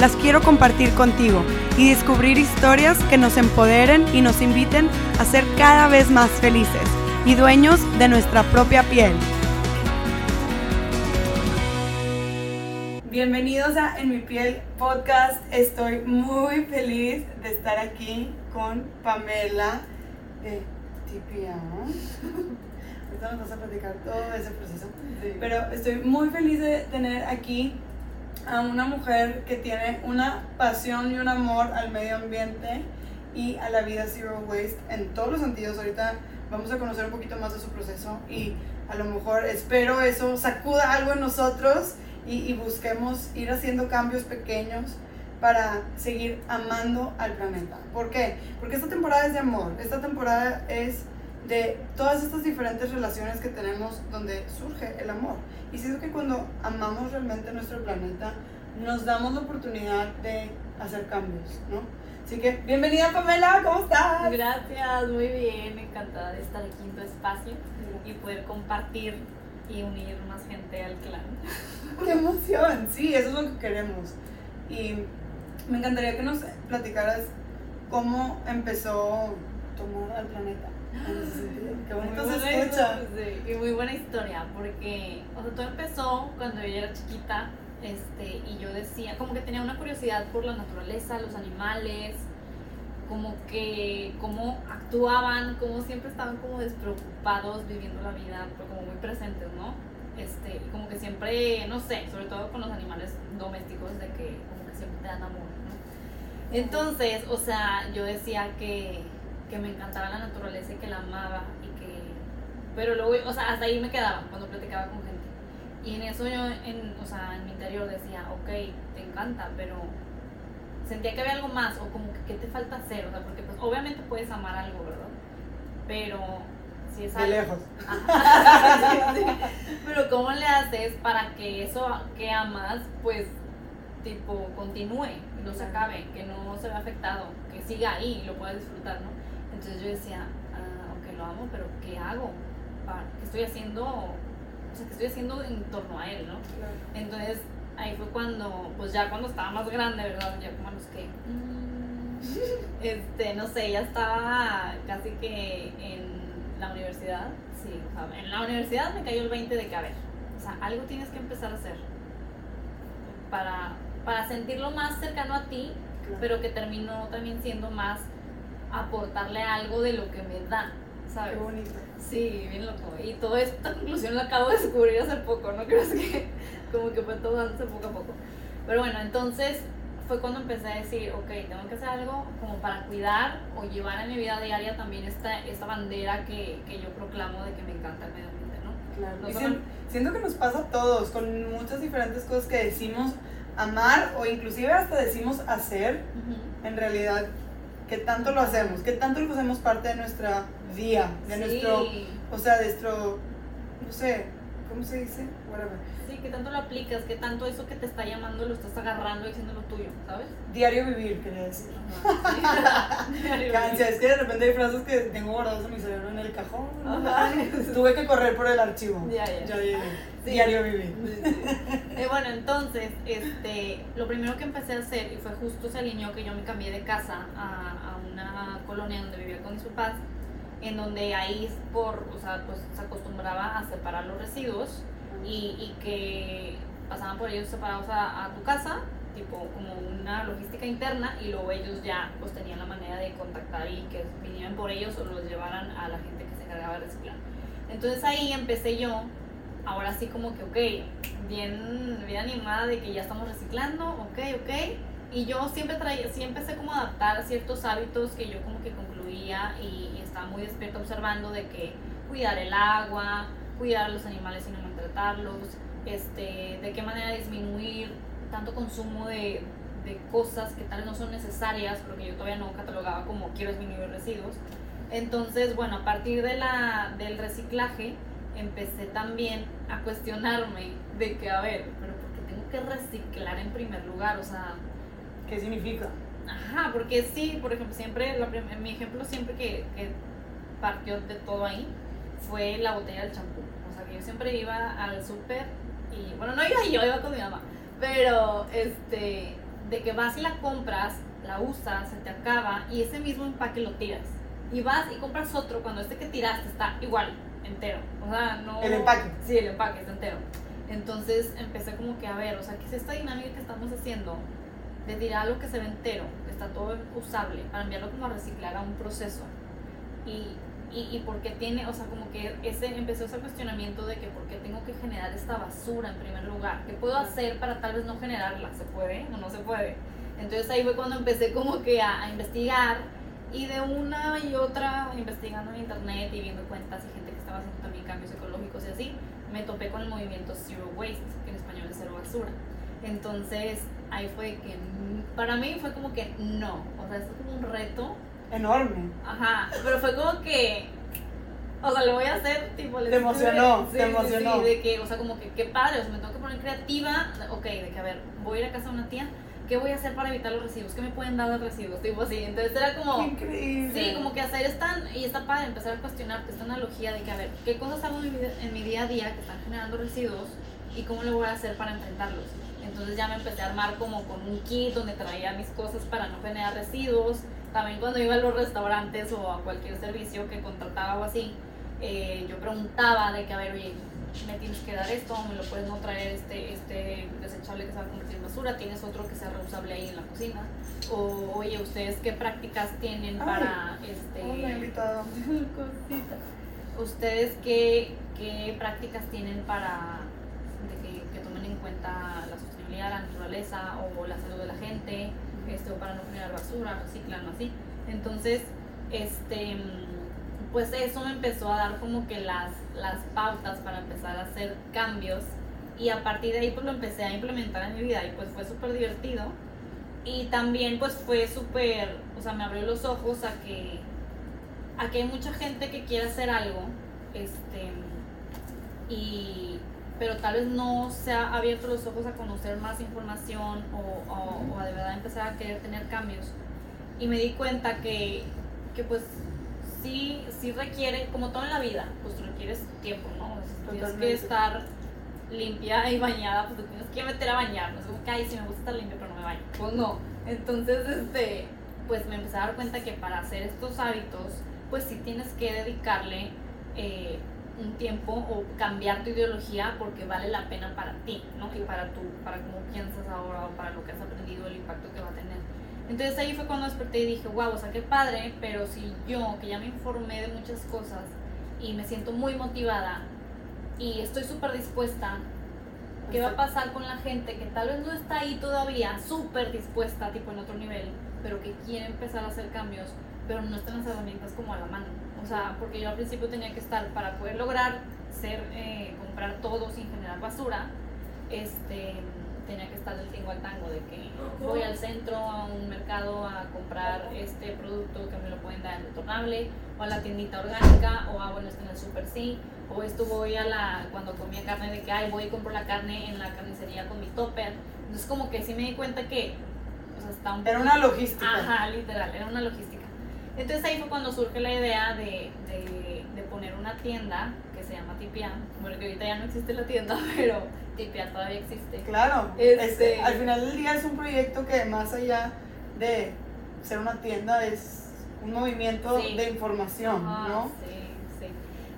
las quiero compartir contigo y descubrir historias que nos empoderen y nos inviten a ser cada vez más felices y dueños de nuestra propia piel. Bienvenidos a En mi piel podcast. Estoy muy feliz de estar aquí con Pamela de TPA. Ahorita nos vas a platicar todo ese proceso. Pero estoy muy feliz de tener aquí a una mujer que tiene una pasión y un amor al medio ambiente y a la vida zero waste en todos los sentidos. Ahorita vamos a conocer un poquito más de su proceso y a lo mejor espero eso sacuda algo en nosotros y, y busquemos ir haciendo cambios pequeños para seguir amando al planeta. ¿Por qué? Porque esta temporada es de amor, esta temporada es de todas estas diferentes relaciones que tenemos donde surge el amor. Y siento que cuando amamos realmente nuestro planeta, nos damos la oportunidad de hacer cambios, ¿no? Así que, bienvenida Pamela, ¿cómo estás? Gracias, muy bien, encantada de estar aquí en tu espacio y poder compartir y unir más gente al clan. ¡Qué emoción! Sí, eso es lo que queremos. Y me encantaría que nos platicaras cómo empezó tu amor al planeta. Qué bonito Muy se escucha. historia, sí, y muy buena historia, porque, o sea, todo empezó cuando yo era chiquita, este, y yo decía, como que tenía una curiosidad por la naturaleza, los animales, como que, cómo actuaban, como siempre estaban como despreocupados viviendo la vida, pero como muy presentes, ¿no? Este, y como que siempre, no sé, sobre todo con los animales domésticos, de que como que siempre te dan amor, ¿no? Entonces, o sea, yo decía que, que me encantaba la naturaleza y que la amaba y que... Pero luego, o sea, hasta ahí me quedaba cuando platicaba con gente. Y en eso yo, en, o sea, en mi interior decía, ok, te encanta, pero sentía que había algo más o como que qué te falta hacer, o sea, porque pues obviamente puedes amar algo, ¿verdad? Pero si es De algo... lejos. Ajá, sí, sí. Pero ¿cómo le haces para que eso que amas, pues, tipo, continúe, no se acabe, que no se vea afectado, que siga ahí y lo puedas disfrutar, ¿no? Entonces yo decía, ah, ok, lo amo, pero ¿qué hago? ¿Qué estoy haciendo? O sea, ¿qué estoy haciendo en torno a él, no? Entonces ahí fue cuando, pues ya cuando estaba más grande, ¿verdad? Ya como a los que, este, no sé, ya estaba casi que en la universidad, sí, o sea, en la universidad me cayó el 20 de que, a ver, o sea, algo tienes que empezar a hacer para, para sentirlo más cercano a ti, Claro. pero que terminó también siendo más aportarle algo de lo que me da, ¿sabes? Qué bonito. Sí, bien loco. Y toda esta conclusión la acabo de descubrir hace poco, ¿no? Creo que como que fue todo dándose poco a poco. Pero bueno, entonces fue cuando empecé a decir, ok, tengo que hacer algo como para cuidar o llevar en mi vida diaria también esta, esta bandera que, que yo proclamo de que me encanta el medio ambiente, ¿no? Claro. No Y solo- sien- siento que nos pasa a todos, con muchas diferentes cosas que decimos amar o inclusive hasta decimos hacer, en realidad, que tanto lo hacemos, que tanto lo hacemos parte de nuestra día, de sí, nuestro, o sea, de nuestro, no sé, ¿cómo se dice? Whatever. Sí, que tanto lo aplicas, que tanto eso que te está llamando lo estás agarrando y haciendo lo tuyo, ¿sabes? Diario vivir, quería decir. Ajá, sí. Cancha, es que de repente hay frases que tengo guardadas en mi cerebro en el cajón. Ajá. Tuve que correr por el archivo. Ya, ya. Sí. Diario vivir. Eh, bueno, entonces, este, lo primero que empecé a hacer, y fue justo se alineó que yo me cambié de casa a, a una colonia donde vivía con mis papás, en donde ahí por, o sea, pues se acostumbraba a separar los residuos y, y que pasaban por ellos separados a, a tu casa, tipo como una logística interna, y luego ellos ya pues tenían la manera de contactar y que vinieran por ellos o los llevaran a la gente que se encargaba de reciclar. Entonces ahí empecé yo, ahora sí como que, ok, bien, bien animada de que ya estamos reciclando, ok, ok. Y yo siempre traía, siempre empecé como a adaptar ciertos hábitos que yo como que concluía y, y estaba muy despierta observando de que cuidar el agua, cuidar a los animales y no maltratarlos, este, de qué manera disminuir tanto consumo de, de cosas que tal vez no son necesarias, porque yo todavía no catalogaba como quiero disminuir residuos. Entonces, bueno, a partir de la, del reciclaje, empecé también a cuestionarme de que, a ver, pero ¿por qué tengo que reciclar en primer lugar? O sea... ¿Qué significa? Ajá, porque sí, por ejemplo, siempre, la, mi ejemplo siempre que, que partió de todo ahí fue la botella del champú. Yo siempre iba al súper y, bueno, no iba yo, iba con mi mamá, pero, este, de que vas y la compras, la usas, se te acaba y ese mismo empaque lo tiras. Y vas y compras otro cuando este que tiraste está igual, entero. O sea, no... El empaque. Sí, el empaque está entero. Entonces empecé como que a ver, o sea, ¿qué es esta dinámica que estamos haciendo? De tirar algo que se ve entero, que está todo usable, para enviarlo como a reciclar a un proceso. Y, y, y porque tiene, o sea, como que ese, empezó ese cuestionamiento de que por qué tengo que generar esta basura en primer lugar, ¿qué puedo hacer para tal vez no generarla? ¿Se puede o no se puede? Entonces ahí fue cuando empecé como que a, a investigar y de una y otra, investigando en internet y viendo cuentas y gente que estaba haciendo también cambios ecológicos y así, me topé con el movimiento Zero Waste, que en español es cero basura. Entonces ahí fue que para mí fue como que no, o sea, esto es como un reto. Enorme. Ajá, pero fue como que, o sea, lo voy a hacer, tipo, Te emocionó, sí, te emocionó. Sí, de que, o sea, como que qué padre, o sea, me tengo que poner creativa, ok, de que a ver, voy a ir a casa de una tía, ¿qué voy a hacer para evitar los residuos? ¿Qué me pueden dar los residuos? Tipo así, entonces era como... Increíble. Sí, como que hacer están, y está padre empezar a cuestionarte esta analogía de que, a ver, ¿qué cosas hago en mi día a día que están generando residuos y cómo le voy a hacer para enfrentarlos? Entonces ya me empecé a armar como con un kit donde traía mis cosas para no generar residuos. También cuando iba a los restaurantes o a cualquier servicio que contrataba o así, eh, yo preguntaba de que, a ver, oye, me tienes que dar esto, me lo puedes no traer este, este desechable que se va a convertir en basura, tienes otro que sea reusable ahí en la cocina. O, oye, ¿ustedes qué prácticas tienen Ay, para este Hola, invitado. cosita. ¿Ustedes qué, qué prácticas tienen para de que, que tomen en cuenta la sostenibilidad, la naturaleza o la salud de la gente? Esto para no generar basura, reciclan o así. Entonces, este pues eso me empezó a dar como que las, las pautas para empezar a hacer cambios y a partir de ahí pues lo empecé a implementar en mi vida y pues fue súper divertido y también pues fue súper, o sea, me abrió los ojos a que, a que hay mucha gente que quiere hacer algo, este, y, pero tal vez no se ha abierto los ojos a conocer más información o, o, o a de verdad empezar a querer tener cambios. Y me di cuenta que, que pues sí, sí requiere, como todo en la vida, pues requieres tiempo, ¿no? Tienes que estar limpia y bañada, pues te tienes que meter a bañar, no es como que, ay, sí me gusta estar limpia, pero no me baño. Pues no. Entonces, este, pues me empecé a dar cuenta que para hacer estos hábitos, pues sí tienes que dedicarle eh, un tiempo o cambiar tu ideología porque vale la pena para ti, ¿no? Y para tú, para cómo piensas ahora o para lo que has aprendido, el impacto que va a tener. Entonces ahí fue cuando desperté y dije, wow, o sea, qué padre, pero si yo, que ya me informé de muchas cosas y me siento muy motivada y estoy súper dispuesta, ¿qué va a pasar con la gente que tal vez no está ahí todavía súper dispuesta, tipo en otro nivel, pero que quiere empezar a hacer cambios, pero no están las herramientas como a la mano? O sea, porque yo al principio tenía que estar para poder lograr ser, eh, comprar todo sin generar basura, este tenía que estar del tingo al tango de que voy al centro a un mercado a comprar este producto que me lo pueden dar en retornable o a la tiendita orgánica o ah bueno está en el super sí o esto voy a la cuando comía carne de que ay voy y compro la carne en la carnicería con mi topper entonces como que sí me di cuenta que o sea está un Era una logística. Ajá, literal, era una logística. Entonces ahí fue cuando surge la idea de, de, de poner una tienda que se llama Tipia. Bueno, que ahorita ya no existe la tienda, pero Tipia todavía existe. Claro. Este- es- al final del día es un proyecto que más allá de ser una tienda es un movimiento Sí. de información, Ajá, ¿no? Sí, sí.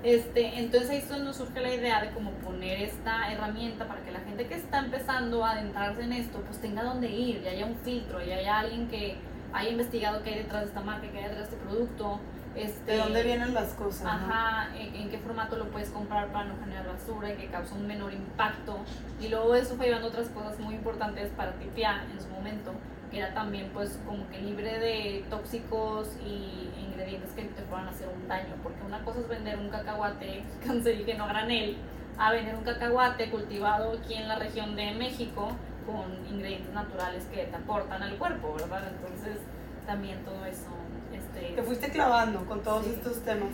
Este, entonces ahí es donde surge la idea de como poner esta herramienta para que la gente que está empezando a adentrarse en esto, pues tenga dónde ir, y haya un filtro, y haya alguien que haya investigado qué hay detrás de esta marca, qué hay detrás de este producto. Este, De dónde vienen las cosas. ¿no? Ajá, en, en qué formato lo puedes comprar para no generar basura y que causa un menor impacto. Y luego eso fue llevando otras cosas muy importantes para Tipia en su momento, que era también pues como que libre de tóxicos y ingredientes que te puedan hacer un daño, porque una cosa es vender un cacahuate cancerígeno a granel, a vender un cacahuate cultivado aquí en la región de México con ingredientes naturales que te aportan al cuerpo, ¿verdad? Entonces, también todo eso. Este, Te fuiste clavando con todos Sí. estos temas.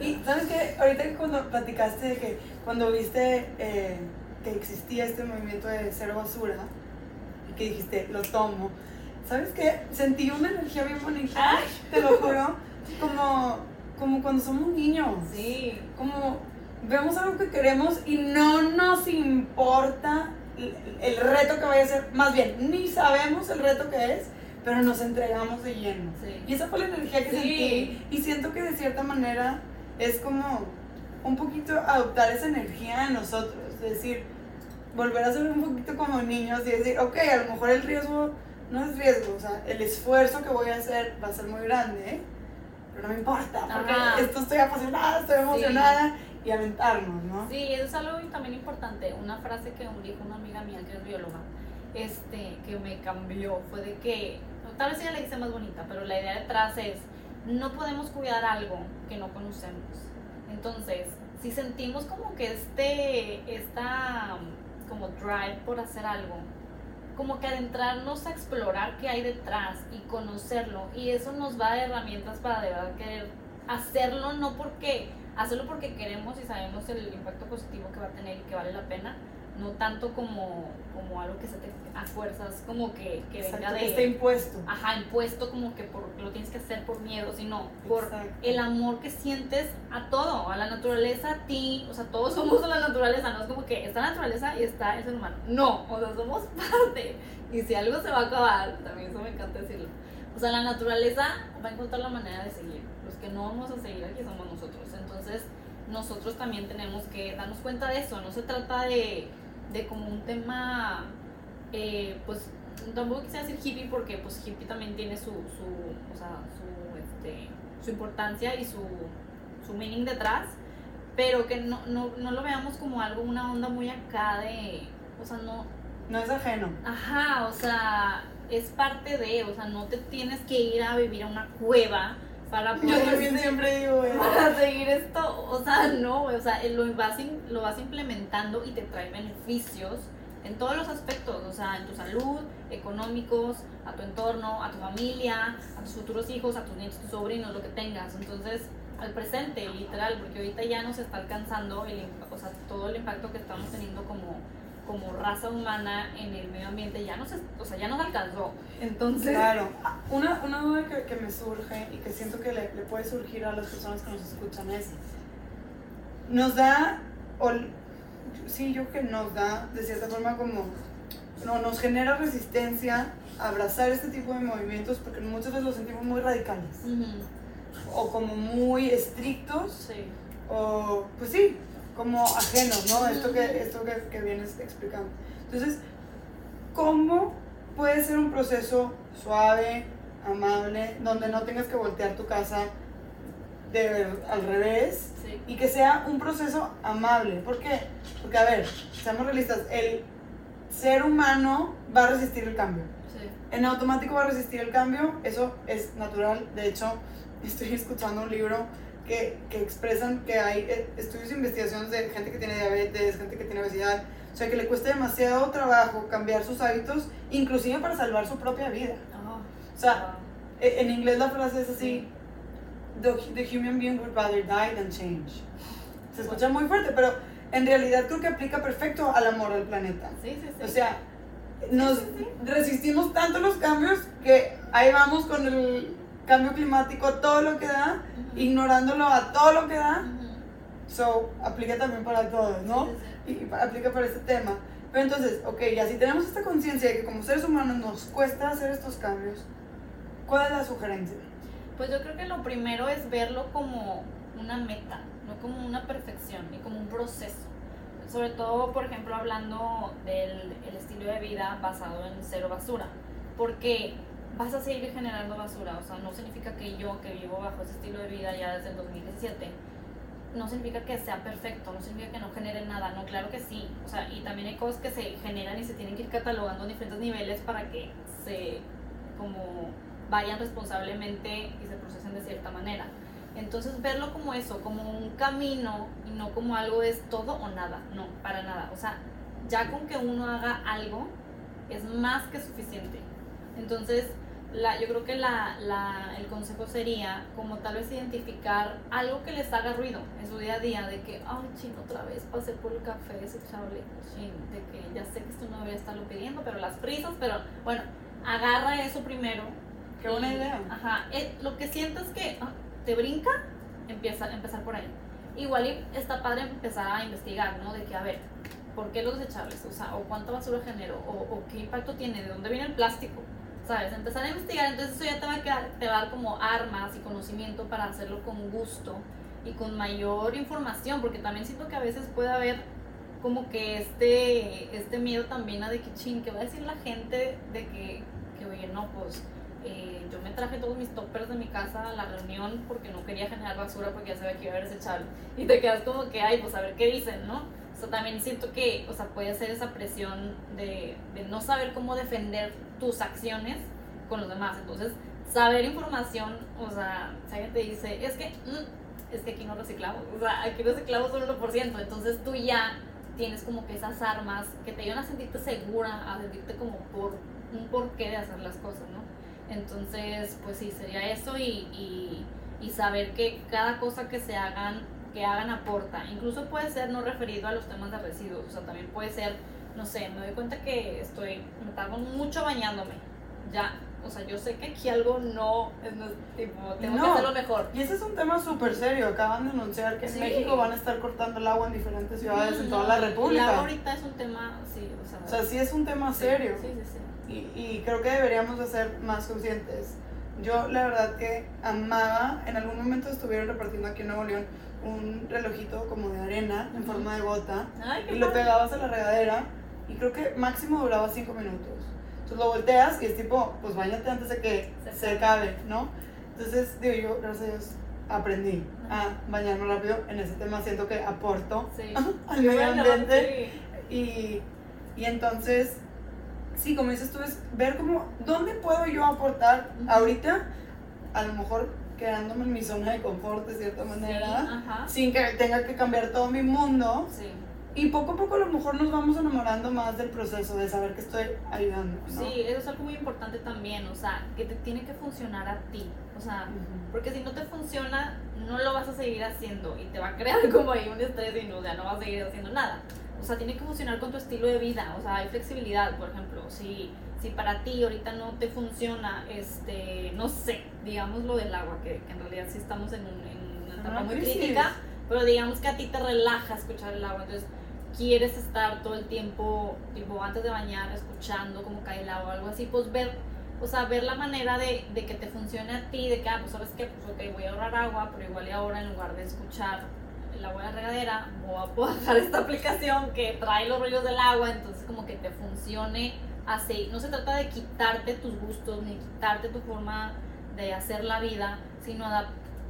sí, Y sabes que ahorita que cuando platicaste de que cuando viste eh, que existía este movimiento de cero basura y que dijiste, lo tomo, ¿sabes qué? Sentí una energía bien bonita, te lo juro, como, como cuando somos niños. Sí, Como vemos algo que queremos y no nos importa el, reto que vaya a ser, más bien, ni sabemos el reto que es, pero nos entregamos de lleno. sí. Y esa fue la energía que Sí. sentí. Y siento que de cierta manera es como un poquito adoptar esa energía en nosotros. Es decir, volver a ser un poquito como niños y decir, ok, a lo mejor el riesgo no es riesgo. O sea, el esfuerzo que voy a hacer va a ser muy grande, ¿eh? Pero no me importa, porque Ajá. esto estoy apasionada, estoy emocionada y aventarnos, ¿no? Sí, eso es algo también importante. Una frase que dijo una amiga mía que es bióloga, este, que me cambió, fue de que, tal vez ella la hice más bonita, pero la idea detrás es, no podemos cuidar algo que no conocemos. Entonces, si sentimos como que este, esta, como drive por hacer algo, como que adentrarnos a explorar qué hay detrás y conocerlo, y eso nos va a herramientas para de verdad querer hacerlo, no porque hacerlo porque queremos y sabemos el impacto positivo que va a tener y que vale la pena, no tanto como, como algo que se te a fuerzas, como que, que venga Exacto, de... que esté impuesto. Ajá, impuesto como que por, lo tienes que hacer por miedo, sino por Exacto. el amor que sientes a todo, a la naturaleza, a ti, o sea, todos somos la naturaleza, no es como que está la naturaleza y está el ser humano. No, o sea, somos parte. Y si algo se va a acabar, también eso me encanta decirlo. O sea, la naturaleza va a encontrar la manera de seguir. Los que no vamos a seguir aquí somos nosotros. Entonces, nosotros también tenemos que darnos cuenta de eso. No se trata de, de como un tema, eh, pues, tampoco quisiera decir hippie porque pues hippie también tiene su, su o sea, su, este, su importancia y su, su meaning detrás, pero que no, no, no lo veamos como algo, una onda muy acá de, o sea, no, No es ajeno. Ajá, o sea, es parte de, o sea, no te tienes que ir a vivir a una cueva para Yo poder también siempre digo, para seguir esto, o sea, no, o sea, lo vas, in- lo vas implementando y te trae beneficios en todos los aspectos, o sea, en tu salud, económicos, a tu entorno, a tu familia, a tus futuros hijos, a tus nietos, tus sobrinos, lo que tengas. Entonces, al presente, literal, porque ahorita ya nos está alcanzando el, o sea, todo el impacto que estamos teniendo como, como raza humana en el medio ambiente, ya nos, o sea, ya nos alcanzó. Entonces, Claro, una, una duda que, que me surge y que siento que le, le puede surgir a las personas que nos escuchan es, nos da, o, sí, yo que nos da de cierta forma como, no, nos genera resistencia a abrazar este tipo de movimientos porque muchas veces los sentimos muy radicales o como muy estrictos sí. o pues sí, como ajenos, ¿no? Esto que, esto que, que vienes explicando. Entonces, ¿cómo puede ser un proceso suave, amable, donde no tengas que voltear tu casa de, al revés Sí. y que sea un proceso amable? ¿Por qué? Porque, a ver, seamos realistas, el ser humano va a resistir el cambio Sí. en automático va a resistir el cambio, eso es natural. De hecho, estoy escuchando un libro que, que expresan que hay eh, estudios e investigaciones de gente que tiene diabetes, gente que tiene obesidad, o sea, que le cuesta demasiado trabajo cambiar sus hábitos, inclusive para salvar su propia vida. Ah, O sea, e- en inglés la frase es así, the, the human being would rather die than change. Se escucha muy fuerte, pero en realidad creo que aplica perfecto al amor al planeta. Sí, sí, sí. O sea, nos resistimos tanto los cambios que ahí vamos con el cambio climático, todo lo que da, Ujú. ignorándolo a todo lo que da. Ujú. So, aplica también para todos, ¿no? Sí, sí, Y aplica para este tema. Pero entonces, ok, ya si tenemos esta conciencia de que como seres humanos nos cuesta hacer estos cambios, ¿cuál es la sugerencia? Pues yo creo que lo primero es verlo como una meta, no como una perfección, ni como un proceso. Sobre todo, por ejemplo, hablando del el estilo de vida basado en cero basura. Porque vas a seguir generando basura. O sea, no significa que yo, que vivo bajo ese estilo de vida ya desde el 2017, no significa que sea perfecto, no significa que no genere nada. No, claro que sí. O sea, y también hay cosas que se generan y se tienen que ir catalogando en diferentes niveles para que se como vayan responsablemente y se procesen de cierta manera. Entonces verlo como eso, como un camino y no como algo es todo o nada, no, para nada. O sea, ya con que uno haga algo, es más que suficiente. Entonces, la, yo creo que la, la, el consejo sería como tal vez identificar algo que les haga ruido en su día a día, de que, ay, chino, otra vez pasé por el café desechable, de que ya sé que esto no debería estarlo pidiendo, pero las prisas, pero bueno, agarra eso primero. Qué buena idea. Ajá, eh, lo que siento es que ah, te brinca, empieza, empezar por ahí. Igual está padre empezar a investigar, ¿no? De que, a ver, ¿por qué los desechables? O sea, o cuánta basura generó, o, o qué impacto tiene, de dónde viene el plástico ¿sabes? Empezar a investigar, entonces eso ya te va, a te va a dar como armas y conocimiento para hacerlo con gusto y con mayor información, porque también siento que a veces puede haber como que este, este miedo también a de que ching, que va a decir la gente de que, que oye, no, pues eh, yo me traje todos mis toppers de mi casa a la reunión porque no quería generar basura porque ya sabía que iba a haber desechable. Y te quedas como que, ay, pues a ver qué dicen, ¿no? O sea, también siento que, o sea, puede ser esa presión de, de no saber cómo defender tus acciones con los demás. Entonces, saber información, o sea, si alguien te dice, es que, mm, es que aquí no reciclamos, o sea, aquí reciclamos un 1%, entonces tú ya tienes como que esas armas que te ayudan a sentirte segura, a sentirte como por un porqué de hacer las cosas, ¿no? Entonces, pues sí, sería eso y, y, y saber que cada cosa que se hagan, que hagan aporta. Incluso puede ser no referido a los temas de residuos, o sea, también puede ser no sé, me doy cuenta que estoy, me tardo mucho bañándome. Ya, o sea, yo sé que aquí algo no, es, tipo, tengo que hacerlo mejor. Y ese es un tema súper serio. Acaban de anunciar que en México van a estar cortando el agua en diferentes ciudades en toda la República. El agua ahorita es un tema, sí, o sea. O sea, sí es un tema serio. Sí, sí, sí. Y, y creo que deberíamos de ser más conscientes. Yo la verdad que amaba, en algún momento estuvieron repartiendo aquí en Nuevo León un relojito como de arena en forma de gota Ay, y lo pegabas a la regadera y creo que máximo duraba 5 minutos. Entonces lo volteas y es tipo, pues bañate antes de que se, se acabe, ¿no? Entonces, digo yo, gracias a Dios, aprendí a bañarme rápido. En ese tema siento que aporto Sí. al medio ambiente. Y, y entonces, sí, como dices tú, es ver cómo, ¿dónde puedo yo aportar ahorita? A lo mejor quedándome en mi zona de confort de cierta manera, sin que tenga que cambiar todo mi mundo. Sí. Y poco a poco a lo mejor nos vamos enamorando más del proceso, de saber que estoy ayudando. ¿no? Sí, eso es algo muy importante también, o sea, que te tiene que funcionar a ti, o sea, porque si no te funciona, no lo vas a seguir haciendo y te va a crear como ahí un estrés y no, o sea, no vas a seguir haciendo nada. O sea, tiene que funcionar con tu estilo de vida, o sea, hay flexibilidad, por ejemplo, si, si para ti ahorita no te funciona, este, no sé, digamos lo del agua, que, que en realidad sí estamos en, un- en una etapa muy crisis. crítica, pero digamos que a ti te relaja escuchar el agua, entonces quieres estar todo el tiempo, tipo antes de bañar, escuchando cómo cae el agua, algo así, pues ver, o sea, ver la manera de, de que te funcione a ti, de que, ah, pues sabes que, pues ok, voy a ahorrar agua, pero igual y ahora en lugar de escuchar el agua de la regadera, voy a bajar esta aplicación que trae los rollos del agua, entonces como que te funcione así. No se trata de quitarte tus gustos, ni quitarte tu forma de hacer la vida, sino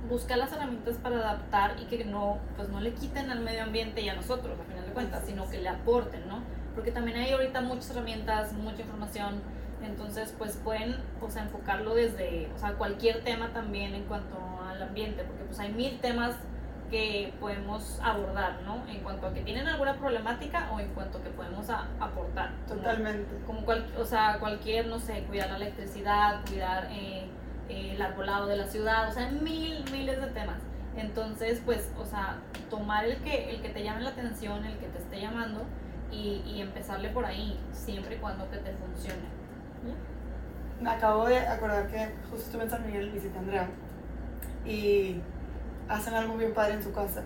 buscar las herramientas para adaptar y que no, pues no le quiten al medio ambiente y a nosotros, al final de cuentas, sino que le aporten, ¿no? Porque también hay ahorita muchas herramientas, mucha información, entonces pues pueden o sea, enfocarlo desde, o sea, cualquier tema también en cuanto al ambiente, porque pues hay mil temas que podemos abordar, ¿no? En cuanto a que tienen alguna problemática o en cuanto a que podemos a- aportar. como- Totalmente. como cual, o sea, cualquier, no sé, cuidar la electricidad, cuidar eh, eh, el arbolado de la ciudad, o sea, mil, miles de temas. Entonces, pues, o sea, tomar el que, el que te llame la atención, el que te esté llamando y, y empezarle por ahí, siempre y cuando que te funcione. Me acabo de acordar que justo estuve en San Miguel, visité a Andrea y hacen algo bien padre en su casa.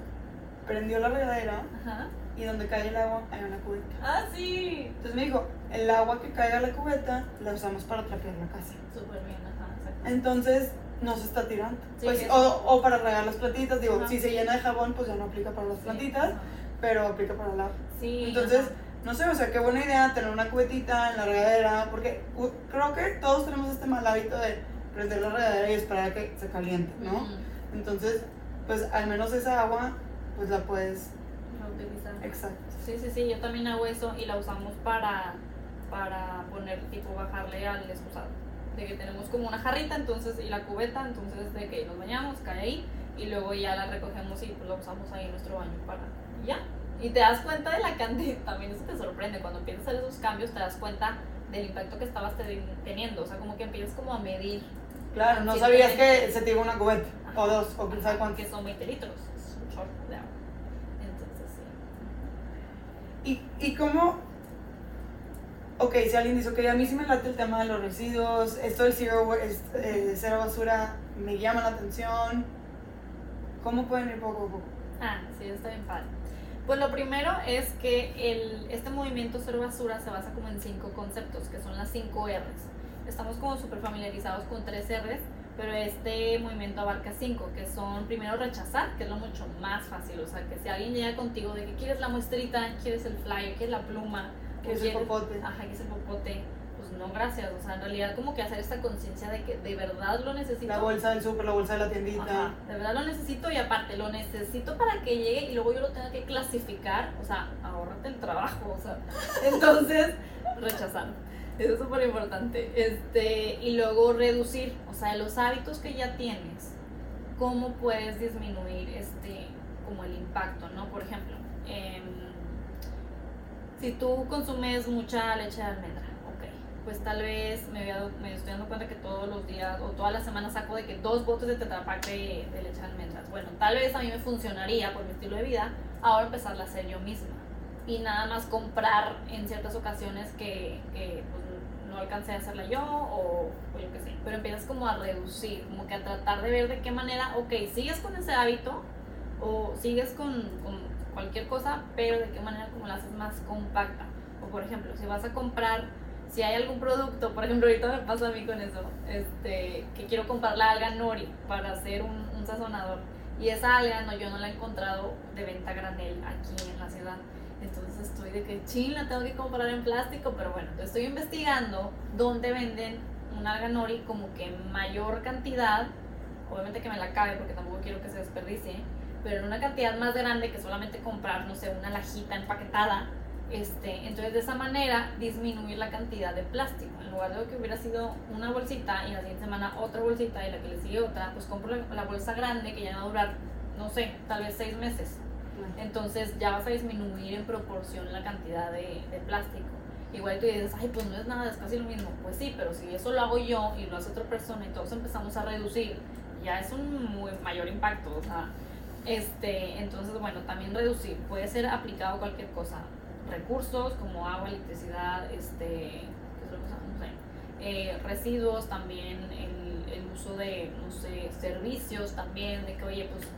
Prendió la regadera Ajá. y donde cae el agua hay una cubeta. Ah, sí. Entonces me dijo, el agua que caiga a la cubeta la usamos para trapear la casa. Súper bien, ajá, exacto. Entonces no se está tirando. Sí, Pues, es- o, o para regar las plantitas, digo, Ajá. si se llena de jabón, pues ya no aplica para las Sí, plantitas, ajá. pero aplica para el agua. Sí. Entonces, ajá. no sé, o sea, qué buena idea tener una cubetita en la regadera, porque creo que todos tenemos este mal hábito de prender la regadera y esperar a que se caliente, ¿no? Entonces, pues al menos esa agua, pues la puedes, Reutilizar. exacto. Sí, sí, sí, yo también hago eso y la usamos para, para poner, tipo, bajarle al excusado. De que tenemos como una jarrita, entonces, y la cubeta, entonces, de que nos bañamos, cae ahí, y luego ya la recogemos y pues la usamos ahí en nuestro baño para, y ya. Y te das cuenta de la cantidad, también eso te sorprende, cuando empiezas a hacer esos cambios, te das cuenta del impacto que estabas teniendo. O sea, como que empiezas como a medir. Claro, no sabías que se te iba una cubeta, o dos, o quién sabe cuánto. Que son 20 litros, es un chorro de agua. Entonces, sí. ¿Y, y cómo, ok, si alguien dice, ok, a mí sí me late el tema de los residuos, esto del zero, eh, cero basura me llama la atención, ¿cómo pueden ir poco a poco? Ah, sí, está bien padre. Pues lo primero es que el, este movimiento cero basura se basa como en cinco conceptos, que son las cinco R's. Estamos como súper familiarizados con tres R's, pero este movimiento abarca cinco, que son primero rechazar, que es lo mucho más fácil, o sea, que si alguien llega contigo de que quieres la muestrita, quieres el flyer, quieres la pluma, que es el popote. Ajá, que es el popote pues no, gracias. O sea, en realidad como que hacer esta conciencia de que de verdad lo necesito. La bolsa del súper, la bolsa de la tiendita. de verdad lo necesito y aparte lo necesito para que llegue y luego yo lo tenga que clasificar. O sea, ahorrate el trabajo. O sea, entonces, rechazar. Eso es súper importante. Este, y luego reducir, o sea, los hábitos que ya tienes, cómo puedes disminuir este, como el impacto, ¿no? Por ejemplo, eh, si tú consumes mucha leche de almendra, pues tal vez me, me estoy dando cuenta que todos los días o todas las semanas saco de que dos botes de tetrapack de, de leche de almendras. Bueno, tal vez a mí me funcionaría por mi estilo de vida ahora empezarla a hacer yo misma y nada más comprar en ciertas ocasiones que, que pues, alcancé a hacerla yo o, o yo qué sé. Pero empiezas como a reducir, como que a tratar de ver de qué manera, ok, sigues con ese hábito o sigues con, con cualquier cosa, pero de qué manera como la haces más compacta. O por ejemplo, si vas a comprar si hay algún producto, por ejemplo, ahorita me pasa a mí con eso, este, que quiero comprar la alga nori para hacer un, un sazonador. Y esa alga no, yo no la he encontrado de venta granel aquí en la ciudad. Entonces estoy de que ching, la tengo que comprar en plástico, pero bueno, estoy investigando dónde venden un alga nori como que en mayor cantidad, obviamente que me la cabe porque tampoco quiero que se desperdicie, pero en una cantidad más grande que solamente comprar, no sé, una lajita empaquetada este, entonces de esa manera disminuir la cantidad de plástico. En lugar de que hubiera sido una bolsita y la siguiente semana otra bolsita y la que le sigue otra, pues compro la, bolsa grande que ya va a durar, no sé, tal vez seis meses. Entonces ya vas a disminuir en proporción la cantidad de, de plástico. Igual tú dices, ay, pues no es nada, es casi lo mismo. Pues sí, pero si eso lo hago yo y lo hace otra persona y todos empezamos a reducir, ya es un muy mayor impacto. O sea, este, entonces, bueno, también reducir puede ser aplicado cualquier cosa recursos como agua, electricidad, este, eh, residuos, también el, el, uso de, no sé, servicios también, de que, oye, pues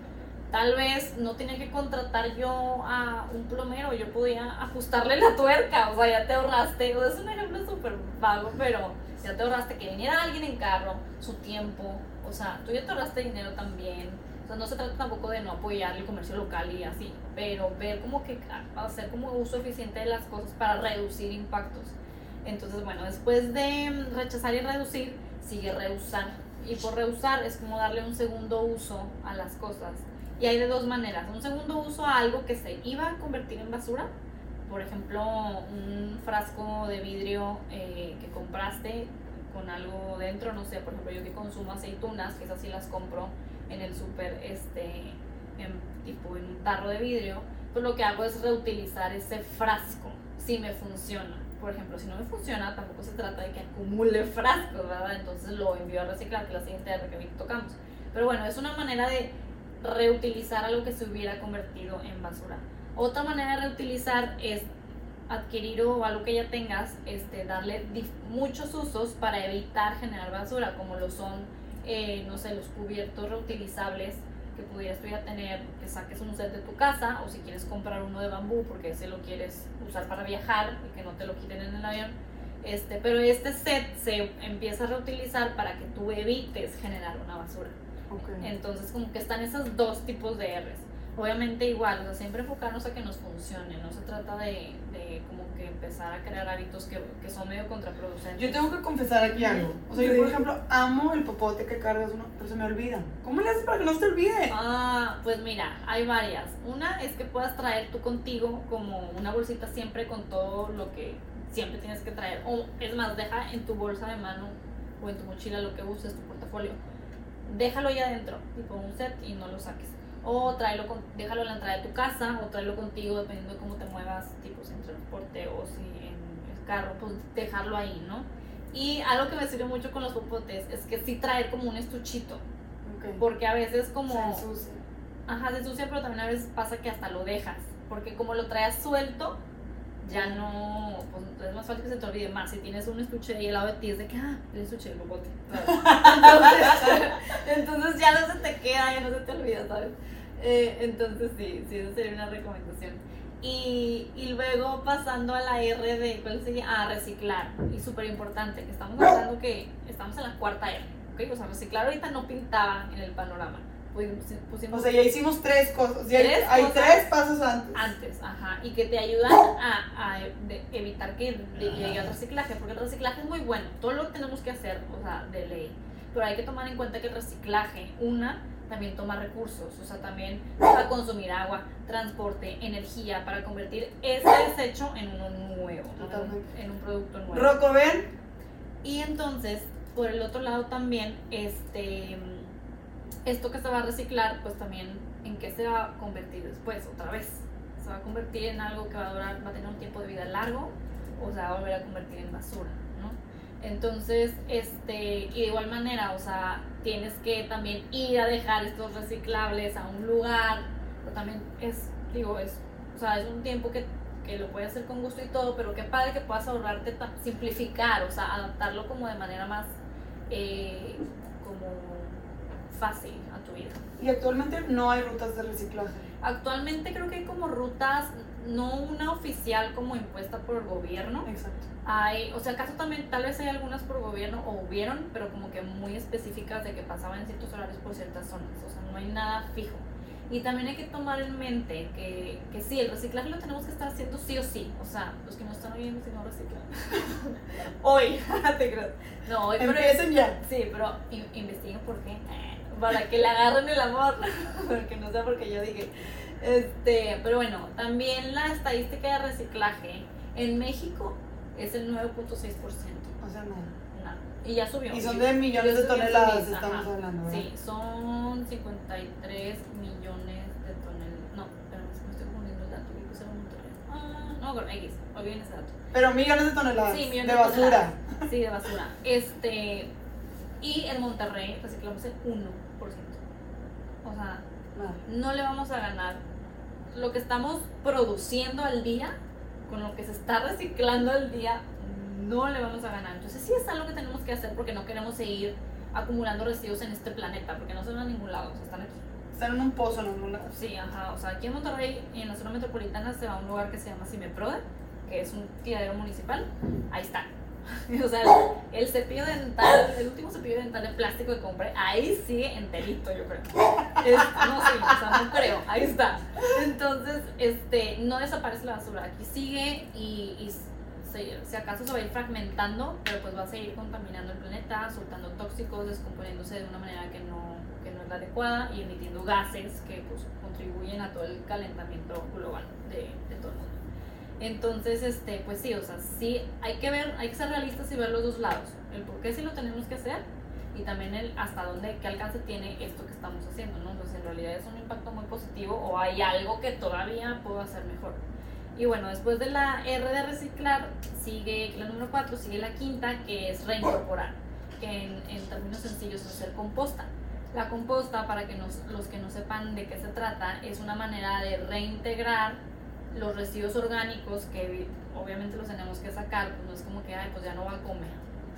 tal vez no tenía que contratar yo a un plomero, yo podía ajustarle la tuerca, o sea, ya te ahorraste, es un ejemplo súper vago, pero ya te ahorraste que viniera alguien en carro, su tiempo, o sea, tú ya te ahorraste dinero también no se trata tampoco de no apoyar el comercio local y así, pero ver como que hacer como uso eficiente de las cosas para reducir impactos. Entonces, bueno, después de rechazar y reducir, sigue reusar. Y por reusar es como darle un segundo uso a las cosas. Y hay de dos maneras. Un segundo uso a algo que se iba a convertir en basura. Por ejemplo, un frasco de vidrio eh, que compraste con algo dentro, no sé, por ejemplo, yo que consumo aceitunas, que esas sí las compro en el súper, este, en, tipo en un tarro de vidrio, pues lo que hago es reutilizar ese frasco, si me funciona. Por ejemplo, si no me funciona, tampoco se trata de que acumule frascos, ¿verdad? Entonces lo envío a reciclar, que la siguiente vez que tocamos. Pero bueno, es una manera de reutilizar algo que se hubiera convertido en basura. Otra manera de reutilizar es adquirir o algo que ya tengas, este, darle muchos usos para evitar generar basura, como lo son eh, no sé, los cubiertos reutilizables que pudieras tú ya tener, que saques un set de tu casa o si quieres comprar uno de bambú porque ese lo quieres usar para viajar y que no te lo quiten en el avión. Este, pero este set se empieza a reutilizar para que tú evites generar una basura. Entonces como que están esos dos tipos de R's obviamente igual, o sea, siempre enfocarnos a que nos funcione, no se trata de, de como que empezar a crear hábitos que, que, son medio contraproducentes. Yo tengo que confesar aquí algo, o sea, yo por ejemplo amo el popote que cargas uno, pero se me olvida. ¿Cómo le haces para que no se te olvide? Ah, pues mira, hay varias. Una es que puedas traer tú contigo como una bolsita siempre con todo lo que siempre tienes que traer, o es más, deja en tu bolsa de mano o en tu mochila lo que uses, tu portafolio, déjalo ya adentro, tipo un set y no lo saques o tráelo con, déjalo en la entrada de tu casa o tráelo contigo dependiendo de cómo te muevas, tipo si en transporte o si en carro, pues dejarlo ahí, ¿no? Y algo que me sirve mucho con los popotes es que sí traer como un estuchito. Ok. Porque a veces como... Se ensucia. Ajá, se ensucia, pero también a veces pasa que hasta lo dejas. Porque como lo traes suelto, ya no. Pues es más fácil que se te olvide más. Si tienes un estuche ahí al lado de ti, es de que, ah, el estuche, el bote. Entonces, ya no se te queda, ya no se te olvida, ¿sabes? Eh, entonces sí, sí, esa sería una recomendación. Y, y luego pasando a la R de, ¿cuál sería? Ah, reciclar. Y súper importante, que estamos hablando que estamos en la cuarta R. ¿ok? O sea, reciclar ahorita no pintaba en el panorama. Pusimos- pusimos O sea, ya hicimos tres cosas. Ya hay- Tres hay cosas. tres pasos antes. antes, ajá, y que te ayudan a, a de- evitar que llegue al reciclaje, porque el reciclaje es muy bueno, todo lo tenemos que hacer, o sea, de ley, pero hay que tomar en cuenta que el reciclaje, una, también toma recursos, o sea, también va a consumir agua, transporte, energía, para convertir ese desecho en uno nuevo, en, en un producto nuevo. Rocco, ven. Y entonces, por el otro lado también, este, esto que se va a reciclar, pues también, ¿en qué se va a convertir después? Otra vez. Se va a convertir en algo que va a durar, va a tener un tiempo de vida largo, o se va a volver a convertir en basura, ¿no? Entonces, este, y de igual manera, o sea, tienes que también ir a dejar estos reciclables a un lugar, pero también es, digo, es, o sea, es un tiempo que que lo puedes hacer con gusto y todo, pero qué padre que puedas ahorrarte, simplificar, o sea, adaptarlo como de manera más eh, fácil a tu vida. Y actualmente no hay rutas de reciclaje. Actualmente creo que hay como rutas, no una oficial como impuesta por el gobierno, Exacto. hay, o sea, acaso también tal vez hay algunas por gobierno o hubieron, pero como que muy específicas de que pasaban en ciertos horarios por ciertas zonas, o sea, no hay nada fijo. Y también hay que tomar en mente que, que sí, el reciclaje lo tenemos que estar haciendo sí o sí. O sea, los que nos están oyendo si no reciclan. hoy, te creo. No, hoy, pero Empiecen ya. Sí, pero in- investiguen por qué. Para que le agarren el amor. Porque no sé por qué yo dije. Este, pero bueno, también la estadística de reciclaje en México es el 9.6%. O sea, nada. Nada. Y ya subió. Y son de millones de subió toneladas, estamos ajá. hablando, ¿verdad? Sí, son 53 millones de toneladas. No, pero me estoy confundiendo el dato. Creo que Monterrey. Ah, no, X, olviden ese dato. Pero millones de toneladas Sí, millones de de basura. toneladas. Sí, de basura. Este. Y en Monterrey reciclamos el 1%. O sea, Nada. no le vamos a ganar lo que estamos produciendo al día con lo que se está reciclando al día. No le vamos a ganar. Entonces, sí es algo que tenemos que hacer porque no queremos seguir acumulando residuos en este planeta porque no se van a ningún lado. O sea, están aquí. Están en un pozo en algún lado. Sí, ajá. O sea, aquí en Monterrey, en la zona metropolitana, se va a un lugar que se llama Cimeprode, que es un tiradero municipal. Ahí está. O sea, el, cepillo dental, el último cepillo dental de plástico que compré, ahí sigue enterito, yo creo. No sé, o sea, no creo. Ahí está. Entonces, este, no desaparece la basura. Aquí sigue y, y si acaso se va a ir fragmentando, pero pues va a seguir contaminando el planeta, soltando tóxicos, descomponiéndose de una manera que no, que no es la adecuada y emitiendo gases que pues contribuyen a todo el calentamiento global de, de todo el mundo. Entonces, este, pues sí, o sea, sí hay que ver, hay que ser realistas y ver los dos lados, el por qué sí lo tenemos que hacer y también el hasta dónde, qué alcance tiene esto que estamos haciendo, ¿no? Entonces, en realidad es un impacto muy positivo o hay algo que todavía puedo hacer mejor. Y bueno, después de la R de reciclar, sigue la número 4, sigue la quinta, que es reincorporar, que en, en términos sencillos es hacer composta. La composta, para que nos, los que no sepan de qué se trata, es una manera de reintegrar los residuos orgánicos que obviamente los tenemos que sacar, pues no es como que, ay, pues ya no va a comer,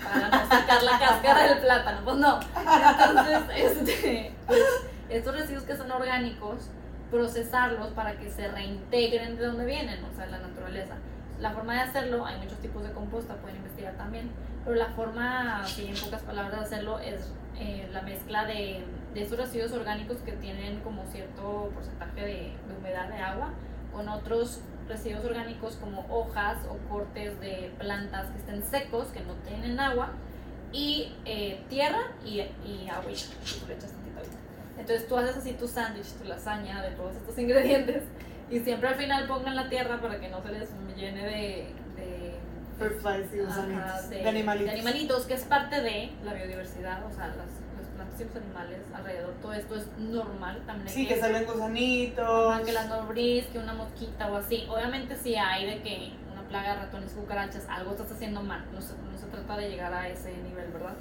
para no sacar la cáscara del plátano, pues no. Entonces, este, pues, estos residuos que son orgánicos, procesarlos para que se reintegren de donde vienen, o sea, la naturaleza. La forma de hacerlo, hay muchos tipos de composta, pueden investigar también, pero la forma, así en pocas palabras, de hacerlo es eh, la mezcla de, de estos residuos orgánicos que tienen como cierto porcentaje de, de humedad de agua con otros residuos orgánicos como hojas o cortes de plantas que estén secos, que no tienen agua, y eh, tierra y, y agua. Entonces tú haces así tu sándwich, tu lasaña de todos estos ingredientes y siempre al final pongan la tierra para que no se les llene de... de y ajá, de, De animalitos. de animalitos, que es parte de la biodiversidad, o sea, las, y los animales alrededor, todo esto es normal también. Sí, que salen gusanitos. Que las que una mosquita o así. Obviamente sí hay de que una plaga de ratones, cucarachas, algo estás haciendo mal. No se, no se trata de llegar a ese nivel, ¿verdad?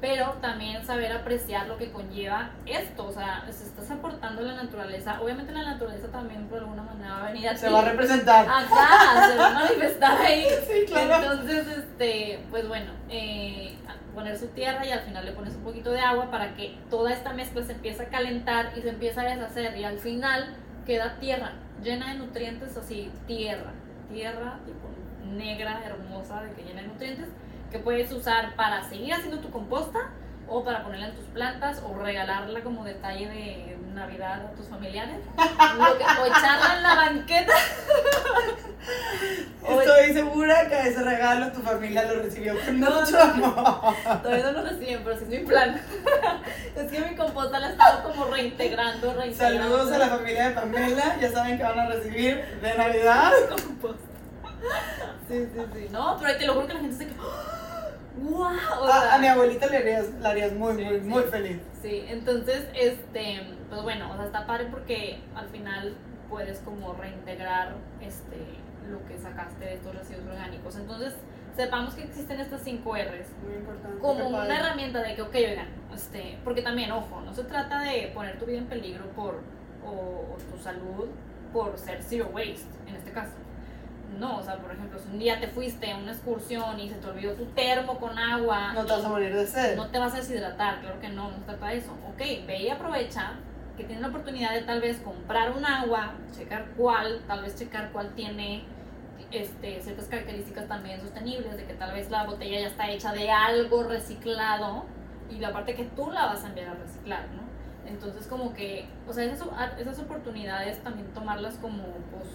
Pero también saber apreciar lo que conlleva esto, o sea, se estás aportando a la naturaleza. Obviamente la naturaleza también por alguna manera va a venir a Se va a representar. Ajá, se va a manifestar ahí. Sí, claro. Entonces, este, pues bueno, eh, poner su tierra y al final le pones un poquito de agua para que toda esta mezcla se empiece a calentar y se empiece a deshacer y al final queda tierra llena de nutrientes, así, tierra, tierra tipo negra, hermosa, de que llena de nutrientes que puedes usar para seguir haciendo tu composta o para ponerla en tus plantas o regalarla como detalle de Navidad a tus familiares o echarla en la banqueta Estoy segura que ese regalo tu familia lo recibió con No, mucho amor. Todavía no lo reciben, pero sí es mi plan. es que mi composta la he estado como reintegrando, reintegrando. Saludos a la familia de Pamela, ya saben que van a recibir de Navidad. composta. Sí, sí, sí. No, pero te lo juro que la gente se queda. ¡Wow! O A, sea, a mi abuelita le harías, la harías muy, Sí, muy, sí. muy feliz. Sí, entonces, este, pues bueno, o sea, está padre porque al final puedes como reintegrar este, lo que sacaste de estos residuos orgánicos. Entonces, sepamos que existen estas 5 R's. Muy importante. como padre. una herramienta de que, ok, oigan, este, porque también, ojo, no se trata de poner tu vida en peligro por, o, o tu salud por ser zero waste, en este caso. No, o sea, por ejemplo, si un día te fuiste a una excursión y se te olvidó tu termo con agua, No te vas a morir de sed. no te vas a deshidratar, claro que no, no se trata de eso. Ok, ve y aprovecha que tienes la oportunidad de tal vez comprar un agua, checar cuál, tal vez checar cuál tiene este, ciertas características también sostenibles, de que tal vez la botella ya está hecha de algo reciclado y la parte que tú la vas a enviar a reciclar, ¿no? Entonces como que, o sea, esas, esas oportunidades también tomarlas como, pues,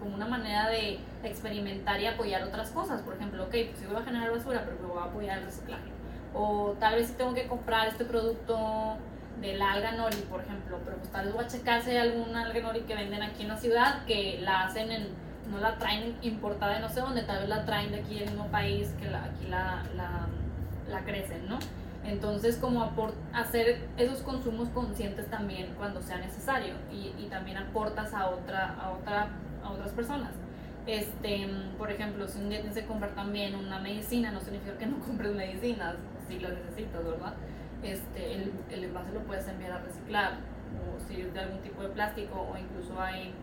como una manera de experimentar y apoyar otras cosas. Por ejemplo, ok, pues sí voy a generar basura, pero me voy a apoyar el reciclaje. O tal vez si tengo que comprar este producto del alga nori, por ejemplo, pero pues tal vez voy a checar si hay alguna alga nori que venden aquí en la ciudad que la hacen en, no la traen importada de no sé dónde, tal vez la traen de aquí del mismo país que la, aquí la, la, la crecen, ¿no? Entonces, como hacer esos consumos conscientes también cuando sea necesario y, y también aportas a, otra, a, otra, a otras personas. Este, por ejemplo, si un día tienes que comprar también una medicina, no significa que no compres medicinas, si las necesitas, ¿verdad? Este, el, el envase lo puedes enviar a reciclar, o si es de algún tipo de plástico, o incluso hay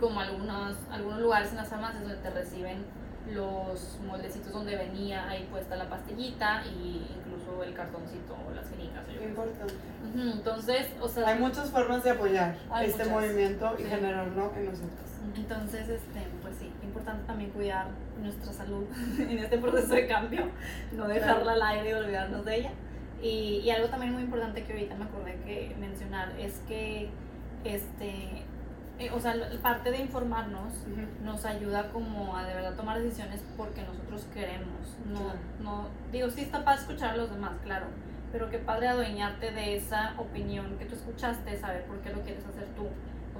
como algunos, algunos lugares en las farmacias donde te reciben los moldecitos donde venía ahí puesta la pastillita y incluso el cartoncito o las jeringas. o yo Qué qué sé. importante. Ujú, Entonces, o sea, Hay muchas formas de apoyar este muchas. movimiento y Sí. generarlo en nosotros. Entonces, este, pues sí, importante también cuidar nuestra salud en este proceso de cambio, no dejarla al aire y olvidarnos de ella. Y, y algo también muy importante que ahorita me acordé que mencionar es que, este, eh, o sea, parte de informarnos Ujú. nos ayuda como a de verdad tomar decisiones porque nosotros queremos. No, no, digo, sí está para escuchar a los demás, claro, pero qué padre adueñarte de esa opinión que tú escuchaste, saber por qué lo quieres hacer tú.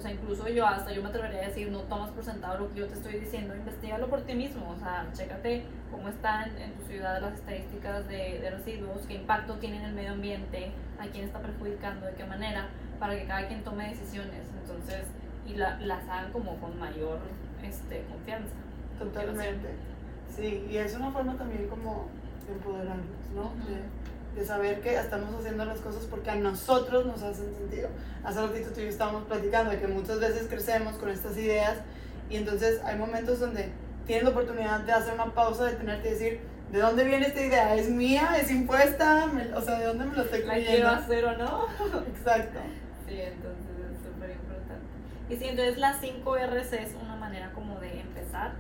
O sea, incluso yo hasta yo me atrevería a decir, no tomas por sentado lo que yo te estoy diciendo, investigalo por ti mismo, o sea, chécate cómo están en tu ciudad las estadísticas de, de residuos, qué impacto tiene en el medio ambiente, a quién está perjudicando, de qué manera, para que cada quien tome decisiones, entonces, y la- las hagan como con mayor este, confianza. Totalmente. Sí, y es una forma también como de empoderarnos, ¿no? De, de saber que estamos haciendo las cosas porque a nosotros nos hacen sentido. Hace ratito tú y yo estábamos platicando de que muchas veces crecemos con estas ideas y entonces hay momentos donde tienes la oportunidad de hacer una pausa, de tenerte y decir, ¿de dónde viene esta idea? ¿Es mía? ¿Es impuesta? Me- o sea, ¿de dónde me lo estoy ¿La quiero creyendo? hacer o no? Exacto. Sí, entonces es súper importante. Y sí, entonces las 5 R's es una manera como de empezar.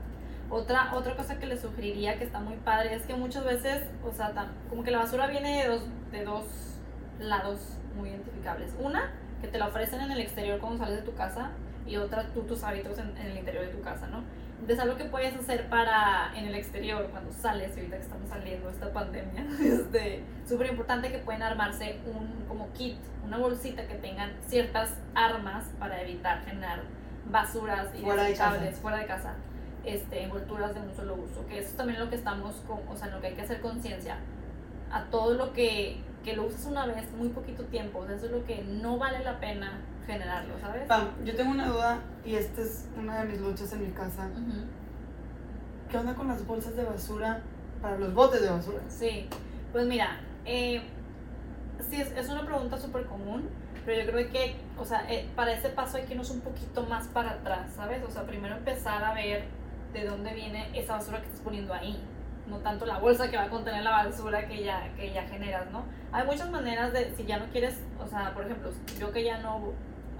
Otra, otra cosa que les sugeriría que está muy padre es que muchas veces, o sea, tam- como que la basura viene de dos, de dos lados muy identificables. Una, que te la ofrecen en el exterior cuando sales de tu casa y otra, tú tus hábitos en, en el interior de tu casa, ¿no? Entonces, algo que puedes hacer para en el exterior, cuando sales, ahorita que estamos saliendo de esta pandemia, este, súper importante que pueden armarse un como kit, una bolsita que tengan ciertas armas para evitar generar basuras y Fuera de casa. fuera de casa, este, envolturas de un solo uso, que eso es también lo que estamos, con, o sea, lo que hay que hacer conciencia a todo lo que, que lo usas una vez, muy poquito tiempo, o sea, eso es lo que no vale la pena generarlo, ¿sabes? Pam, yo tengo una duda y esta es una de mis luchas en mi casa. Ujú. ¿qué onda con las bolsas de basura para los botes de basura? Sí, pues mira, eh, sí, es, es una pregunta súper común, pero yo creo que, o sea, eh, para ese paso hay que irnos un poquito más para atrás, ¿sabes? O sea, primero empezar a ver de dónde viene esa basura que estás poniendo ahí, no tanto la bolsa que va a contener la basura que ya, que ya generas, ¿no? Hay muchas maneras de, si ya no quieres, o sea, por ejemplo, yo que ya no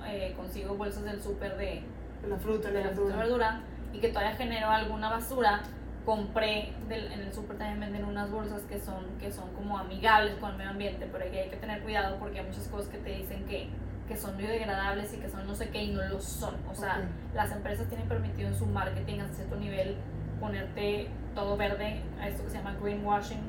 eh, consigo bolsas del súper de, la fruta, de la la fruta verdura y que todavía genero alguna basura, compré del- en el súper también venden unas bolsas que son que son como amigables con el medio ambiente, pero que hay que tener cuidado porque hay muchas cosas que te dicen que, que son biodegradables y que son no sé qué y no lo son. O sea, Ok. las empresas tienen permitido en su marketing a cierto nivel ponerte todo verde, a esto que se llama greenwashing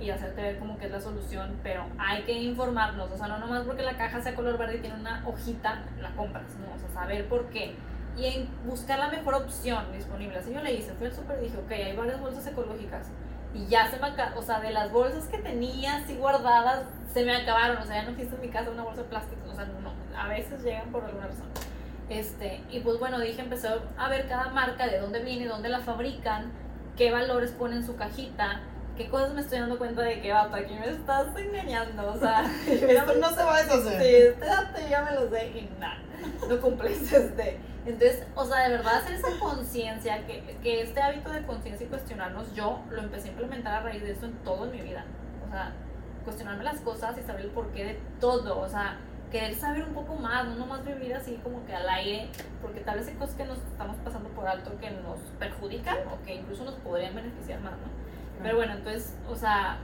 y hacerte ver como que es la solución, pero hay que informarnos, o sea, no nomás porque la caja sea color verde y tiene una hojita, la compras, no, o sea, saber por qué y en buscar la mejor opción disponible. Así yo le hice, fui al súper y dije, ok, hay varias bolsas ecológicas y ya se me acabaron, o sea, de las bolsas que tenía así guardadas, se me acabaron, o sea, ya no existe en mi casa una bolsa de plástico, o sea, no, a veces llegan por alguna razón. Este, y pues bueno, dije, empecé a ver cada marca, de dónde viene, dónde la fabrican, qué valores ponen en su cajita, qué cosas me estoy dando cuenta de que, vato, aquí me estás engañando, o sea, Esto no se va a deshacer. Sí, este dato ya me lo sé y nada, no cumples este. Entonces, o sea, de verdad hacer esa conciencia, que, que este hábito de conciencia y cuestionarnos, yo lo empecé a implementar a raíz de esto en todo en mi vida. O sea, cuestionarme las cosas y saber el porqué de todo. O sea, querer saber un poco más, no nomás vivir así como que al aire, porque tal vez hay cosas que nos estamos pasando por alto que nos perjudican o que incluso nos podrían beneficiar más, ¿no? Pero bueno, entonces, o sea,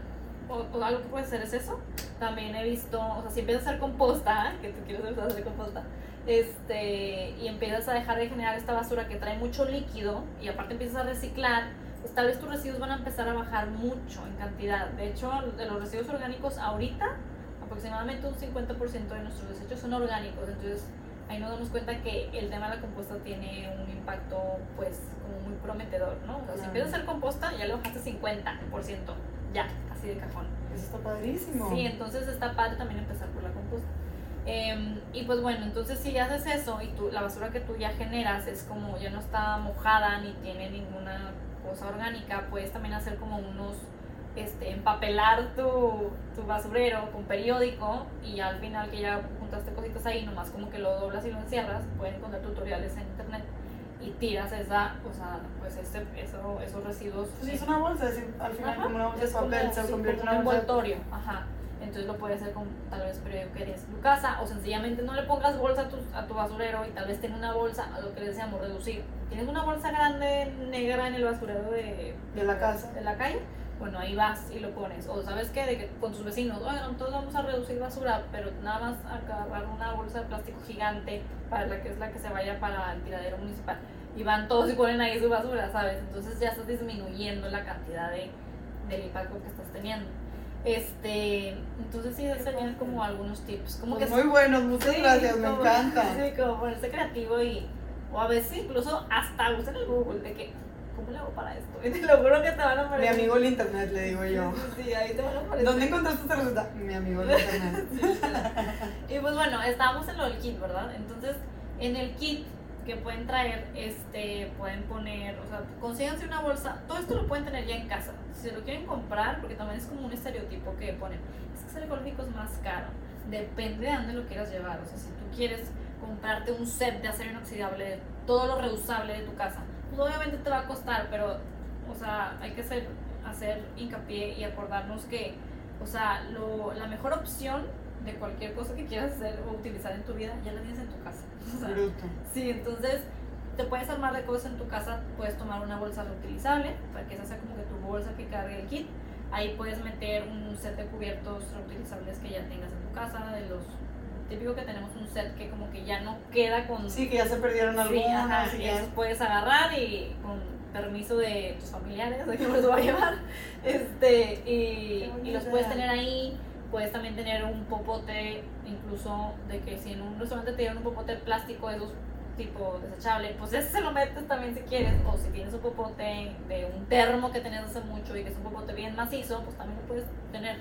o, o algo que puede ser es eso. También he visto, o sea, si empiezas a hacer composta, que tú quieres empezar a hacer composta, este, y empiezas a dejar de generar esta basura que trae mucho líquido y aparte empiezas a reciclar, pues tal vez tus residuos van a empezar a bajar mucho en cantidad. De hecho, de los residuos orgánicos ahorita, aproximadamente un 50% de nuestros desechos son orgánicos. Entonces, ahí nos damos cuenta que el tema de la composta tiene un impacto, pues, como muy prometedor, ¿no? O sea, si Claro. empiezas a hacer composta, ya le bajaste 50%, ya, así de cajón. Eso está padrísimo. Sí, entonces está padre también empezar por la composta. Em, y pues bueno, entonces si haces eso y tú, la basura que tú ya generas es como ya no está mojada ni tiene ninguna cosa orgánica, puedes también hacer como unos, este, empapelar tu, tu basurero con periódico y al final que ya juntaste cositas ahí, nomás como que lo doblas y lo encierras, pueden encontrar tutoriales en internet y tiras esa, o sea, pues ese, eso, esos residuos. Pues es una bolsa, es al final Ajá, como una bolsa de es como- papel se sí, convierte en un bolsa. envoltorio, ajá. Entonces lo puedes hacer con tal vez periódico que en tu casa o sencillamente no le pongas bolsa a tu, a tu basurero y tal vez tenga una bolsa, a lo que le decíamos reducir. Tienes una bolsa grande negra en el basurero de, De la casa. de la calle, bueno, ahí vas y lo pones. O sabes qué, de que con tus vecinos, oigan, todos vamos a reducir basura, pero nada más agarrar una bolsa de plástico gigante para la que es la que se vaya para el tiradero municipal. Y van todos y ponen ahí su basura, ¿sabes? Entonces ya estás disminuyendo la cantidad de, del impacto que estás teniendo. Este, entonces sí, serían como algunos tips. Como Pues que muy buenos, muchas Sí, gracias, me encanta. Sí, como ponerse creativo y. O a veces incluso hasta usen el Google de que. ¿Cómo le hago para esto? Y te lo juro que te van a Mi aparecer. amigo el internet, le digo yo. Sí, sí, ahí te van a aparecer. ¿Dónde encontraste esta receta? Mi amigo el internet. Y pues bueno, estábamos en lo del kit, ¿verdad? Entonces, en el kit que pueden traer, este, pueden poner, o sea, consíganse una bolsa, todo esto lo pueden tener ya en casa. Si lo quieren comprar, porque también es como un estereotipo que ponen, es que ser ecológico es más caro. Depende de dónde lo quieras llevar. O sea, si tú quieres comprarte un set de acero inoxidable, todo lo reusable de tu casa, pues obviamente te va a costar, pero, o sea, hay que hacer, hacer hincapié y acordarnos que, o sea, lo, la mejor opción de cualquier cosa que quieras hacer o utilizar en tu vida ya la tienes en tu casa. O sea. Sí, entonces te puedes armar de cosas en tu casa, puedes tomar una bolsa reutilizable, para que esa sea como que tu bolsa que cargue el kit. Ahí puedes meter un set de cubiertos reutilizables que ya tengas en tu casa, de los típico que tenemos un set que como que ya no queda con... Sí, que ya se perdieron Sí, y y ya- esos puedes agarrar y con permiso de tus familiares, de que los va a llevar, este, y, y los puedes tener ahí. Puedes también tener un popote, incluso de que si en un restaurante te dieron un popote plástico esos tipo desechable, pues ese se lo metes también si quieres. O si tienes un popote de un termo que tenías hace mucho y que es un popote bien macizo, pues también lo puedes tener.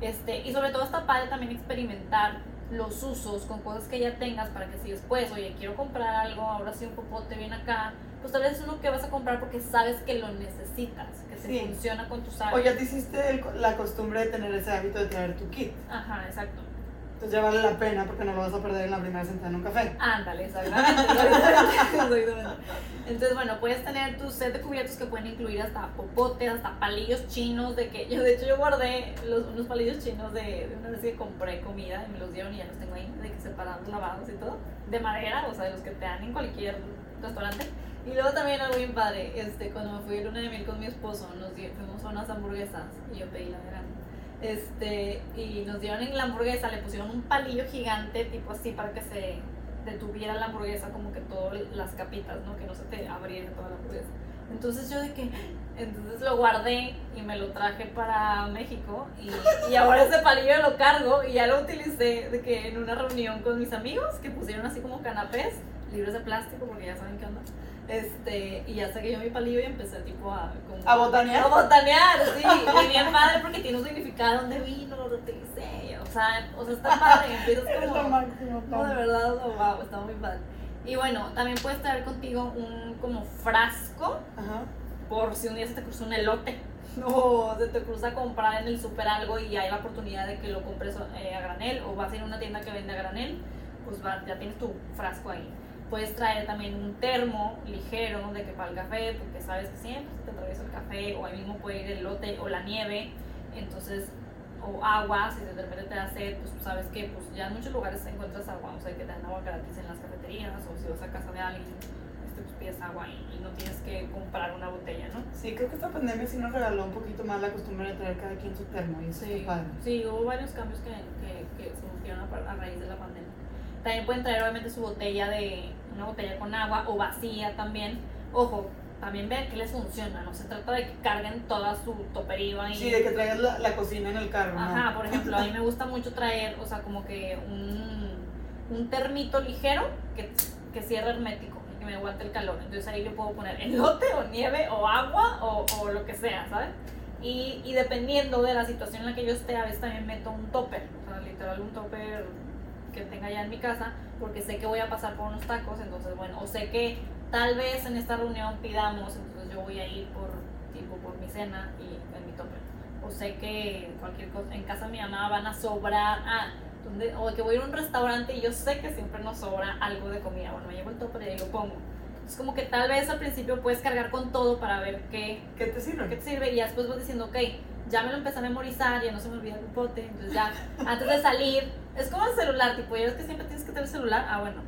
Este, y sobre todo está padre también experimentar los usos con cosas que ya tengas para que si después, oye, quiero comprar algo, ahora sí un popote bien acá, pues tal vez es uno que vas a comprar porque sabes que lo necesitas, que te Sí. funciona con tus O hábitos. ya te hiciste el- la costumbre de tener ese hábito de traer tu kit. Ajá, exacto. Entonces ya vale la pena porque no lo vas a perder en la primera sentada en un café. Ándale, exactamente. Entonces, bueno, puedes tener tu set de cubiertos que pueden incluir hasta popotes, hasta palillos chinos, de que yo, de hecho, yo guardé los, unos palillos chinos de, de una vez que compré comida y me los dieron y ya los tengo ahí, de que separados, lavados y todo, de madera, o sea, de los que te dan en cualquier restaurante. Y luego también algo bien padre, este, cuando me fui a luna de miel con mi esposo, nos fuimos a unas hamburguesas y yo pedí la vegana. Este, y nos dieron en la hamburguesa, le pusieron un palillo gigante, tipo así, para que se detuviera la hamburguesa, como que todas las capitas, ¿no? Que no se te abriera toda la hamburguesa. Entonces yo de que, entonces lo guardé y me lo traje para México y, y ahora ese palillo lo cargo y ya lo utilicé de que en una reunión con mis amigos que pusieron así como canapés, libres de plástico porque ya saben qué onda. Este, y ya saqué yo mi palillo y empecé tipo a como- ¿A botanear? A botanear, sí. Y bien padre porque tiene un significado donde vino, lo utilicé. O sea, o sea, está padre. Empiezas Es lo como. máximo, No, de verdad, oh, wow, está muy padre. Y bueno, también puedes traer contigo un como frasco Ajá. por si un día se te cruza un elote o se te cruza comprar en el super algo y hay la oportunidad de que lo compres eh, a granel o vas a ir a una tienda que vende a granel, pues va- ya tienes tu frasco ahí. Puedes traer también un termo ligero de que para el café, porque sabes que siempre se te atraviesa el café o ahí mismo puede ir el elote o la nieve, entonces o agua, si de repente te da sed, pues sabes que pues ya en muchos lugares encuentras agua, o sea que te dan agua gratis en las cafeterías o si vas a casa de alguien, este, pues pides agua y, y no tienes que comprar una botella, ¿no? Sí, creo que esta pandemia sí nos regaló un poquito más la costumbre de traer cada quien su termo y eso Sí, padre. sí, hubo varios cambios que, que, que surgieron a, a raíz de la pandemia. También pueden traer obviamente su botella de, una botella con agua o vacía también. Ojo, también vean que les funciona, no se trata de que carguen toda su topería y... Sí, de que traigas la, la cocina en el carro. ¿no? Ajá, por ejemplo, a mí me gusta mucho traer, o sea, como que un, un termito ligero que, que cierre hermético y que me aguante el calor. Entonces ahí yo puedo poner elote o nieve o agua o, o lo que sea, ¿sabes? Y, y dependiendo de la situación en la que yo esté, a veces también meto un topper, o sea, literal un topper que tenga ya en mi casa, porque sé que voy a pasar por unos tacos, entonces bueno, o sé que tal vez en esta reunión pidamos, entonces yo voy a ir por tipo por mi cena y en mi topper o sé que cualquier cosa en casa de mi mamá van a sobrar ah, donde, o que voy a ir a un restaurante y yo sé que siempre nos sobra algo de comida. Bueno me llevo el topper y ahí lo pongo. Es como que tal vez al principio puedes cargar con todo para ver qué, ¿Qué te sirve? qué te sirve y después vas diciendo ok ya me lo empecé a memorizar ya no se me olvida el pote entonces ya antes de salir es como el celular tipo ya ves que siempre tienes que tener el celular ah bueno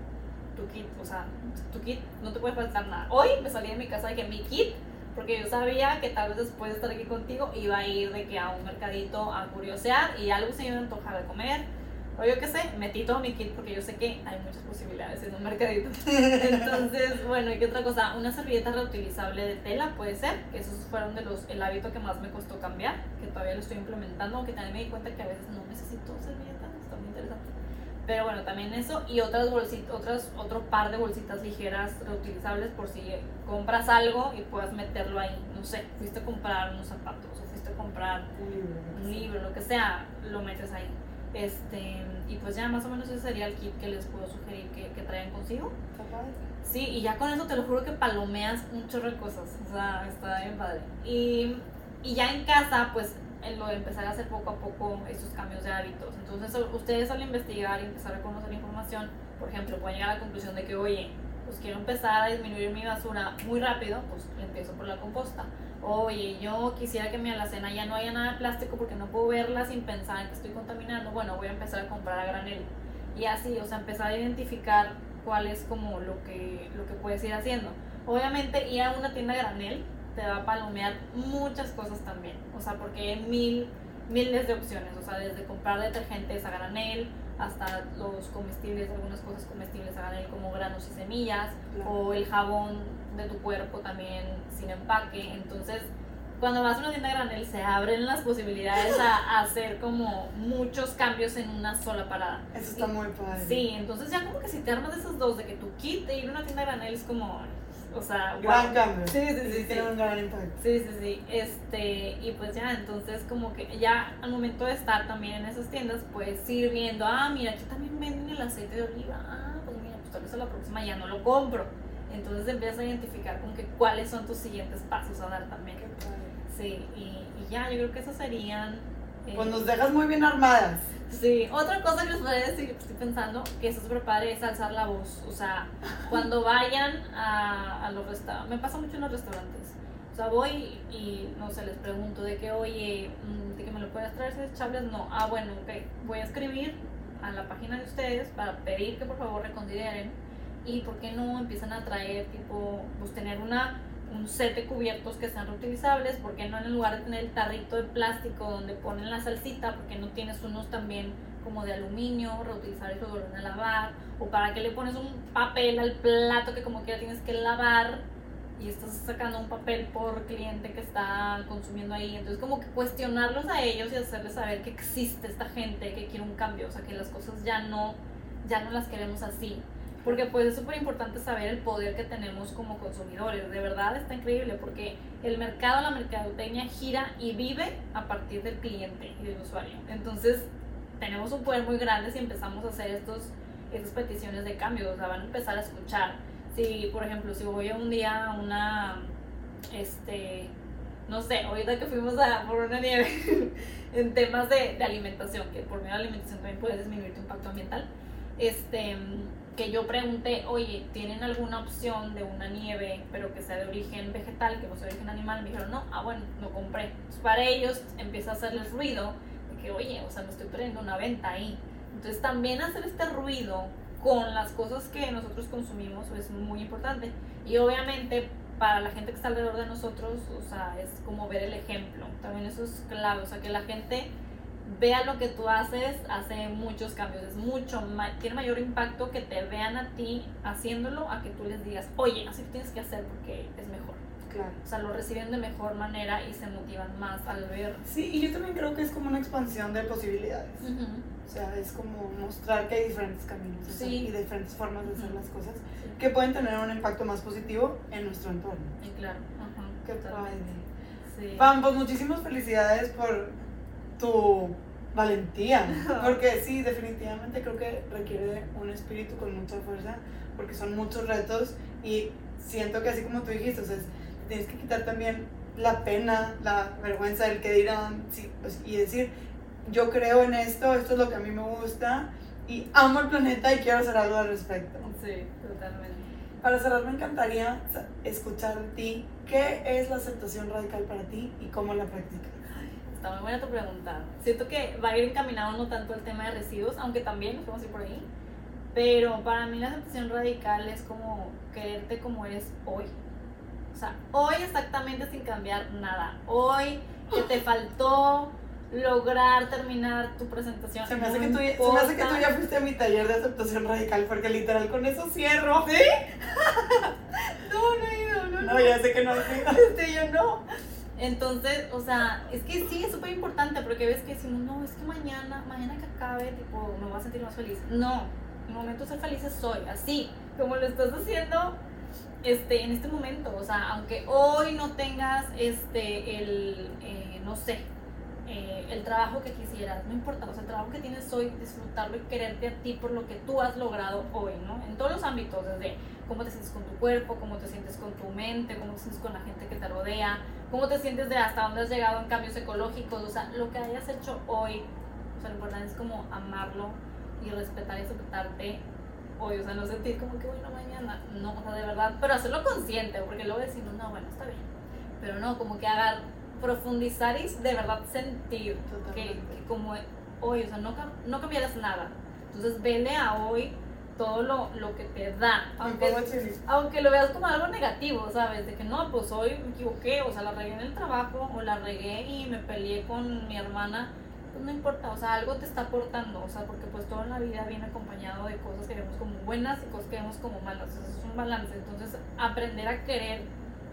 tu kit o sea tu kit no te puede faltar nada hoy me salí de mi casa de que mi kit porque yo sabía que tal vez después de estar aquí contigo iba a ir de que a un mercadito a curiosear y algo se me iba a antojar de comer o yo qué sé, metí todo mi kit porque yo sé que hay muchas posibilidades en un mercadito. Entonces, bueno, ¿y qué otra cosa? Una servilleta reutilizable de tela puede ser, que esos fueron de los, el hábito que más me costó cambiar, que todavía lo estoy implementando, aunque también me di cuenta que a veces no necesito servilleta, está muy interesante. Pero bueno, también eso y otras bolsitas, otras, otro par de bolsitas ligeras reutilizables por si compras algo y puedas meterlo ahí. No sé, fuiste a comprar unos zapatos o fuiste a comprar Un libro. lo que sea, lo metes ahí. Este, y pues ya más o menos ese sería el kit que les puedo sugerir que, que traigan consigo. Sí, y ya con eso te lo juro que palomeas un chorro de cosas. O sea, está bien padre. Y, y ya en casa, pues lo de empezar a hacer poco a poco esos cambios de hábitos. Entonces, ustedes al investigar y empezar a conocer información, por ejemplo, pueden llegar a la conclusión de que, oye, pues quiero empezar a disminuir mi basura muy rápido, pues empiezo por la composta. Oye, yo quisiera que mi alacena ya no haya nada de plástico porque no puedo verla sin pensar en que estoy contaminando. Bueno, voy a empezar a comprar a granel. Y así, o sea, empezar a identificar cuál es como lo que, lo que puedes ir haciendo. Obviamente, ir a una tienda granel te va a palomear muchas cosas también. O sea, porque hay mil, miles de opciones. O sea, desde comprar detergentes a granel hasta los comestibles, algunas cosas comestibles a granel como granos y semillas, Claro. o el jabón de tu cuerpo también sin empaque. Entonces, cuando vas a una tienda a granel se abren las posibilidades a, a hacer como muchos cambios en una sola parada. Eso está muy padre. Sí, entonces ya como que si te armas de esos dos, de que tu kit de ir a una tienda a granel es como, o sea, Gran wow. cambio. Sí, sí, sí, sí. Tiene un gran impacto. Sí, sí, sí. Este, y pues ya, entonces como que ya al momento de estar también en esas tiendas, pues ir viendo, ah, mira, aquí también venden el aceite de oliva. Ah, pues mira, pues tal vez a la próxima ya no lo compro. Entonces empiezas a identificar como que cuáles son tus siguientes pasos a dar también. Sí, y, y ya, yo creo que esos serían... Pues nos dejas muy bien armadas. Sí, otra cosa que les podría decir, que estoy pensando, que está súper padre, es alzar la voz. O sea, cuando vayan a, a los restaurantes, me pasa mucho en los restaurantes. O sea, voy y, no sé, les pregunto de que, oye, mm, de que me lo puedas traer chables, no. Ah, bueno, ok, voy a escribir a la página de ustedes para pedir que por favor reconsideren y por qué no empiezan a traer, tipo, pues tener una un set de cubiertos que sean reutilizables, ¿por qué no en el lugar de tener el tarrito de plástico donde ponen la salsita, por qué no tienes unos también como de aluminio, reutilizar eso, vuelven a lavar, o para qué le pones un papel al plato que como quiera tienes que lavar y estás sacando un papel por cliente que está consumiendo ahí, entonces como que cuestionarlos a ellos y hacerles saber que existe esta gente que quiere un cambio, o sea que las cosas ya no, ya no las queremos así, porque pues es súper importante saber el poder que tenemos como consumidores. De verdad está increíble porque el mercado, la mercadotecnia gira y vive a partir del cliente y del usuario. Entonces tenemos un poder muy grande si empezamos a hacer estos, estas peticiones de cambio. O sea, van a empezar a escuchar. Si, por ejemplo, si voy a un día a una, este, no sé, ahorita que fuimos a por una nieve en temas de, de alimentación, que por medio de alimentación también puede disminuir tu impacto ambiental, este que yo pregunté, oye, ¿tienen alguna opción de una nieve, pero que sea de origen vegetal, que no sea de origen animal? Me dijeron, no, ah, bueno, no compré. Para ellos empieza a hacerles ruido de que, oye, o sea, me estoy perdiendo una venta ahí. Entonces, también hacer este ruido con las cosas que nosotros consumimos es muy importante. Y obviamente, para la gente que está alrededor de nosotros, o sea, es como ver el ejemplo. También eso es clave, o sea, que la gente vea lo que tú haces, hace muchos cambios, es mucho ma- tiene mayor impacto que te vean a ti haciéndolo a que tú les digas, oye, así tienes que hacer porque es mejor. Claro. O sea, lo reciben de mejor manera y se motivan más al ver. Sí, y yo también creo que es como una expansión de posibilidades. O sea, es como mostrar que hay diferentes caminos o sea, Sí. y diferentes formas de hacer las cosas Sí, que pueden tener un impacto más positivo en nuestro entorno. y claro. Ajá, Qué padre. Sí. Pam, pues muchísimas felicidades por tu valentía, porque sí, definitivamente creo que requiere un espíritu con mucha fuerza, porque son muchos retos y siento que así como tú dijiste, o sea, es- tienes que quitar también la pena, la vergüenza del que dirán sí, pues, y decir, yo creo en esto, esto es lo que a mí me gusta y amo el planeta y quiero hacer algo al respecto. Sí, totalmente. Para cerrar, me encantaría escuchar de ti qué es la aceptación radical para ti y cómo la practicas. Está muy buena tu pregunta. Siento que va a ir encaminado no tanto al tema de residuos, aunque también nos podemos ir por ahí. Pero para mí la aceptación radical es como quererte como eres hoy. O sea, hoy exactamente sin cambiar nada. Hoy que te faltó lograr terminar tu presentación. Se me, hace no que tú, ya- se me hace que tú importa. ya fuiste a mi taller de aceptación radical porque literal con eso cierro. ¿Sí? No, no he ido, no, No, ya sé que no has ido. Este, yo no. Entonces, o sea, es que sí, es súper importante porque ves que decimos, no, es que mañana, mañana que acabe, tipo, me voy a sentir más feliz. No, el momento de ser feliz es hoy, así, como lo estás haciendo este, en este momento. O sea, aunque hoy no tengas este, el, eh, no sé, eh, el trabajo que quisieras, no importa, o sea, el trabajo que tienes hoy, disfrutarlo y quererte a ti por lo que tú has logrado hoy, ¿no? En todos los ámbitos, desde cómo te sientes con tu cuerpo, cómo te sientes con tu mente, cómo te sientes con la gente que te rodea, cómo te sientes de hasta dónde has llegado en cambios ecológicos, o sea, lo que hayas hecho hoy, o sea, lo importante es como amarlo y respetar y aceptarte hoy, o sea, no sentir como que bueno mañana, no, o sea, de verdad, pero hacerlo consciente, porque luego decimos, no, bueno, está bien, pero no, como que haga, profundizar y de verdad sentir que, que como hoy, o sea, no, no cambiaras nada, entonces vele a hoy todo lo, lo que te da, aunque aunque lo veas como algo negativo, ¿sabes? De que no, pues hoy me equivoqué, o sea, la regué en el trabajo, o la regué y me peleé con mi hermana, pues no importa, o sea, algo te está aportando, o sea, porque pues toda la vida viene acompañado de cosas que vemos como buenas y cosas que vemos como malas, o sea, es un balance, entonces aprender a querer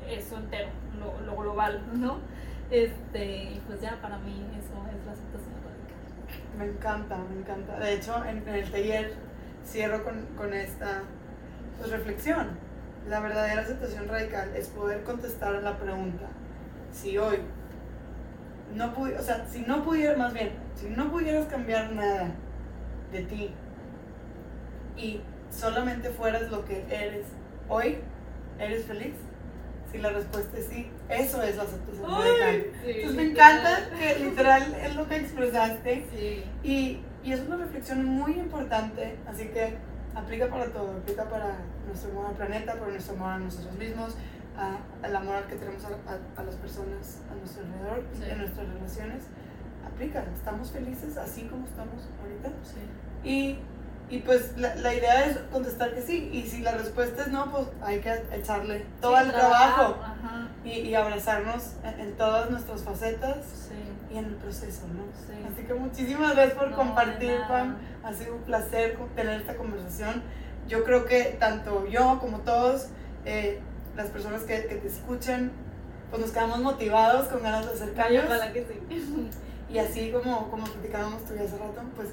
eso entero, lo, lo global, ¿no? Este, y pues ya para mí eso es la aceptación radical. Me encanta, me encanta. De hecho, en, en el taller cierro con, con esta pues, reflexión. La verdadera aceptación radical es poder contestar a la pregunta, si hoy no pudieras, o sea, si no pudieras, más bien, si no pudieras cambiar nada de ti y solamente fueras lo que eres hoy, ¿eres feliz? Si la respuesta es sí, eso es la aceptación radical. sí, Entonces me encanta que literal es lo que expresaste Sí. y, y es una reflexión muy importante, así que aplica para todo, aplica para nuestro amor al planeta, para nuestro amor a nosotros mismos, a- al amor que tenemos a, a- a las personas a nuestro alrededor, Sí. en nuestras relaciones. Aplica, estamos felices así como estamos ahorita. Sí. Y, y pues la, la idea es contestar que sí, y si la respuesta es no, pues hay que echarle todo Sí, el trabajo y, y abrazarnos en, en todas nuestras facetas Sí. Y en el proceso, ¿no? Sí. Así que muchísimas gracias por No, compartir. Pam. Ha sido un placer tener esta conversación. Yo creo que tanto yo como todos, eh, las personas que, que te escuchan, pues nos quedamos motivados con ganas de hacer cambios. ojalá que sí. Y así como, como platicábamos tú ya hace rato, pues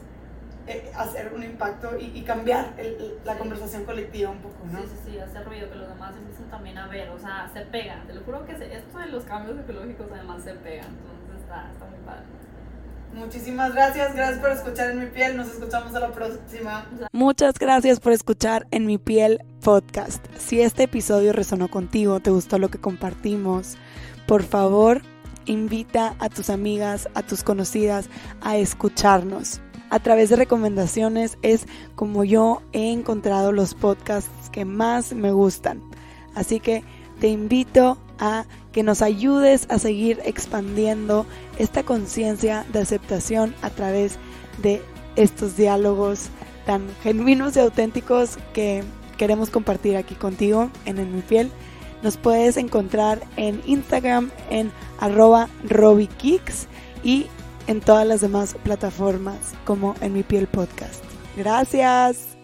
eh, hacer un impacto y, y cambiar el- el- la Sí. conversación colectiva un poco, ¿no? Sí, sí, sí, hace ruido que los demás empiecen también a ver, o sea, se pega. Te lo juro que se- esto de los cambios ecológicos además se pega, entonces padre. Muchísimas gracias, gracias por escuchar en mi piel, nos escuchamos a la próxima. Muchas gracias por escuchar En mi piel podcast. Si este episodio resonó contigo, te gustó lo que compartimos, por favor, invita a tus amigas, a tus conocidas a escucharnos. A través de recomendaciones es como yo he encontrado los podcasts que más me gustan. Así que te invito a que nos ayudes a seguir expandiendo esta conciencia de aceptación a través de estos diálogos tan genuinos y auténticos que queremos compartir aquí contigo en En Mi Piel. Nos puedes encontrar en Instagram en arroba robikicks y en todas las demás plataformas como En Mi Piel Podcast. Gracias.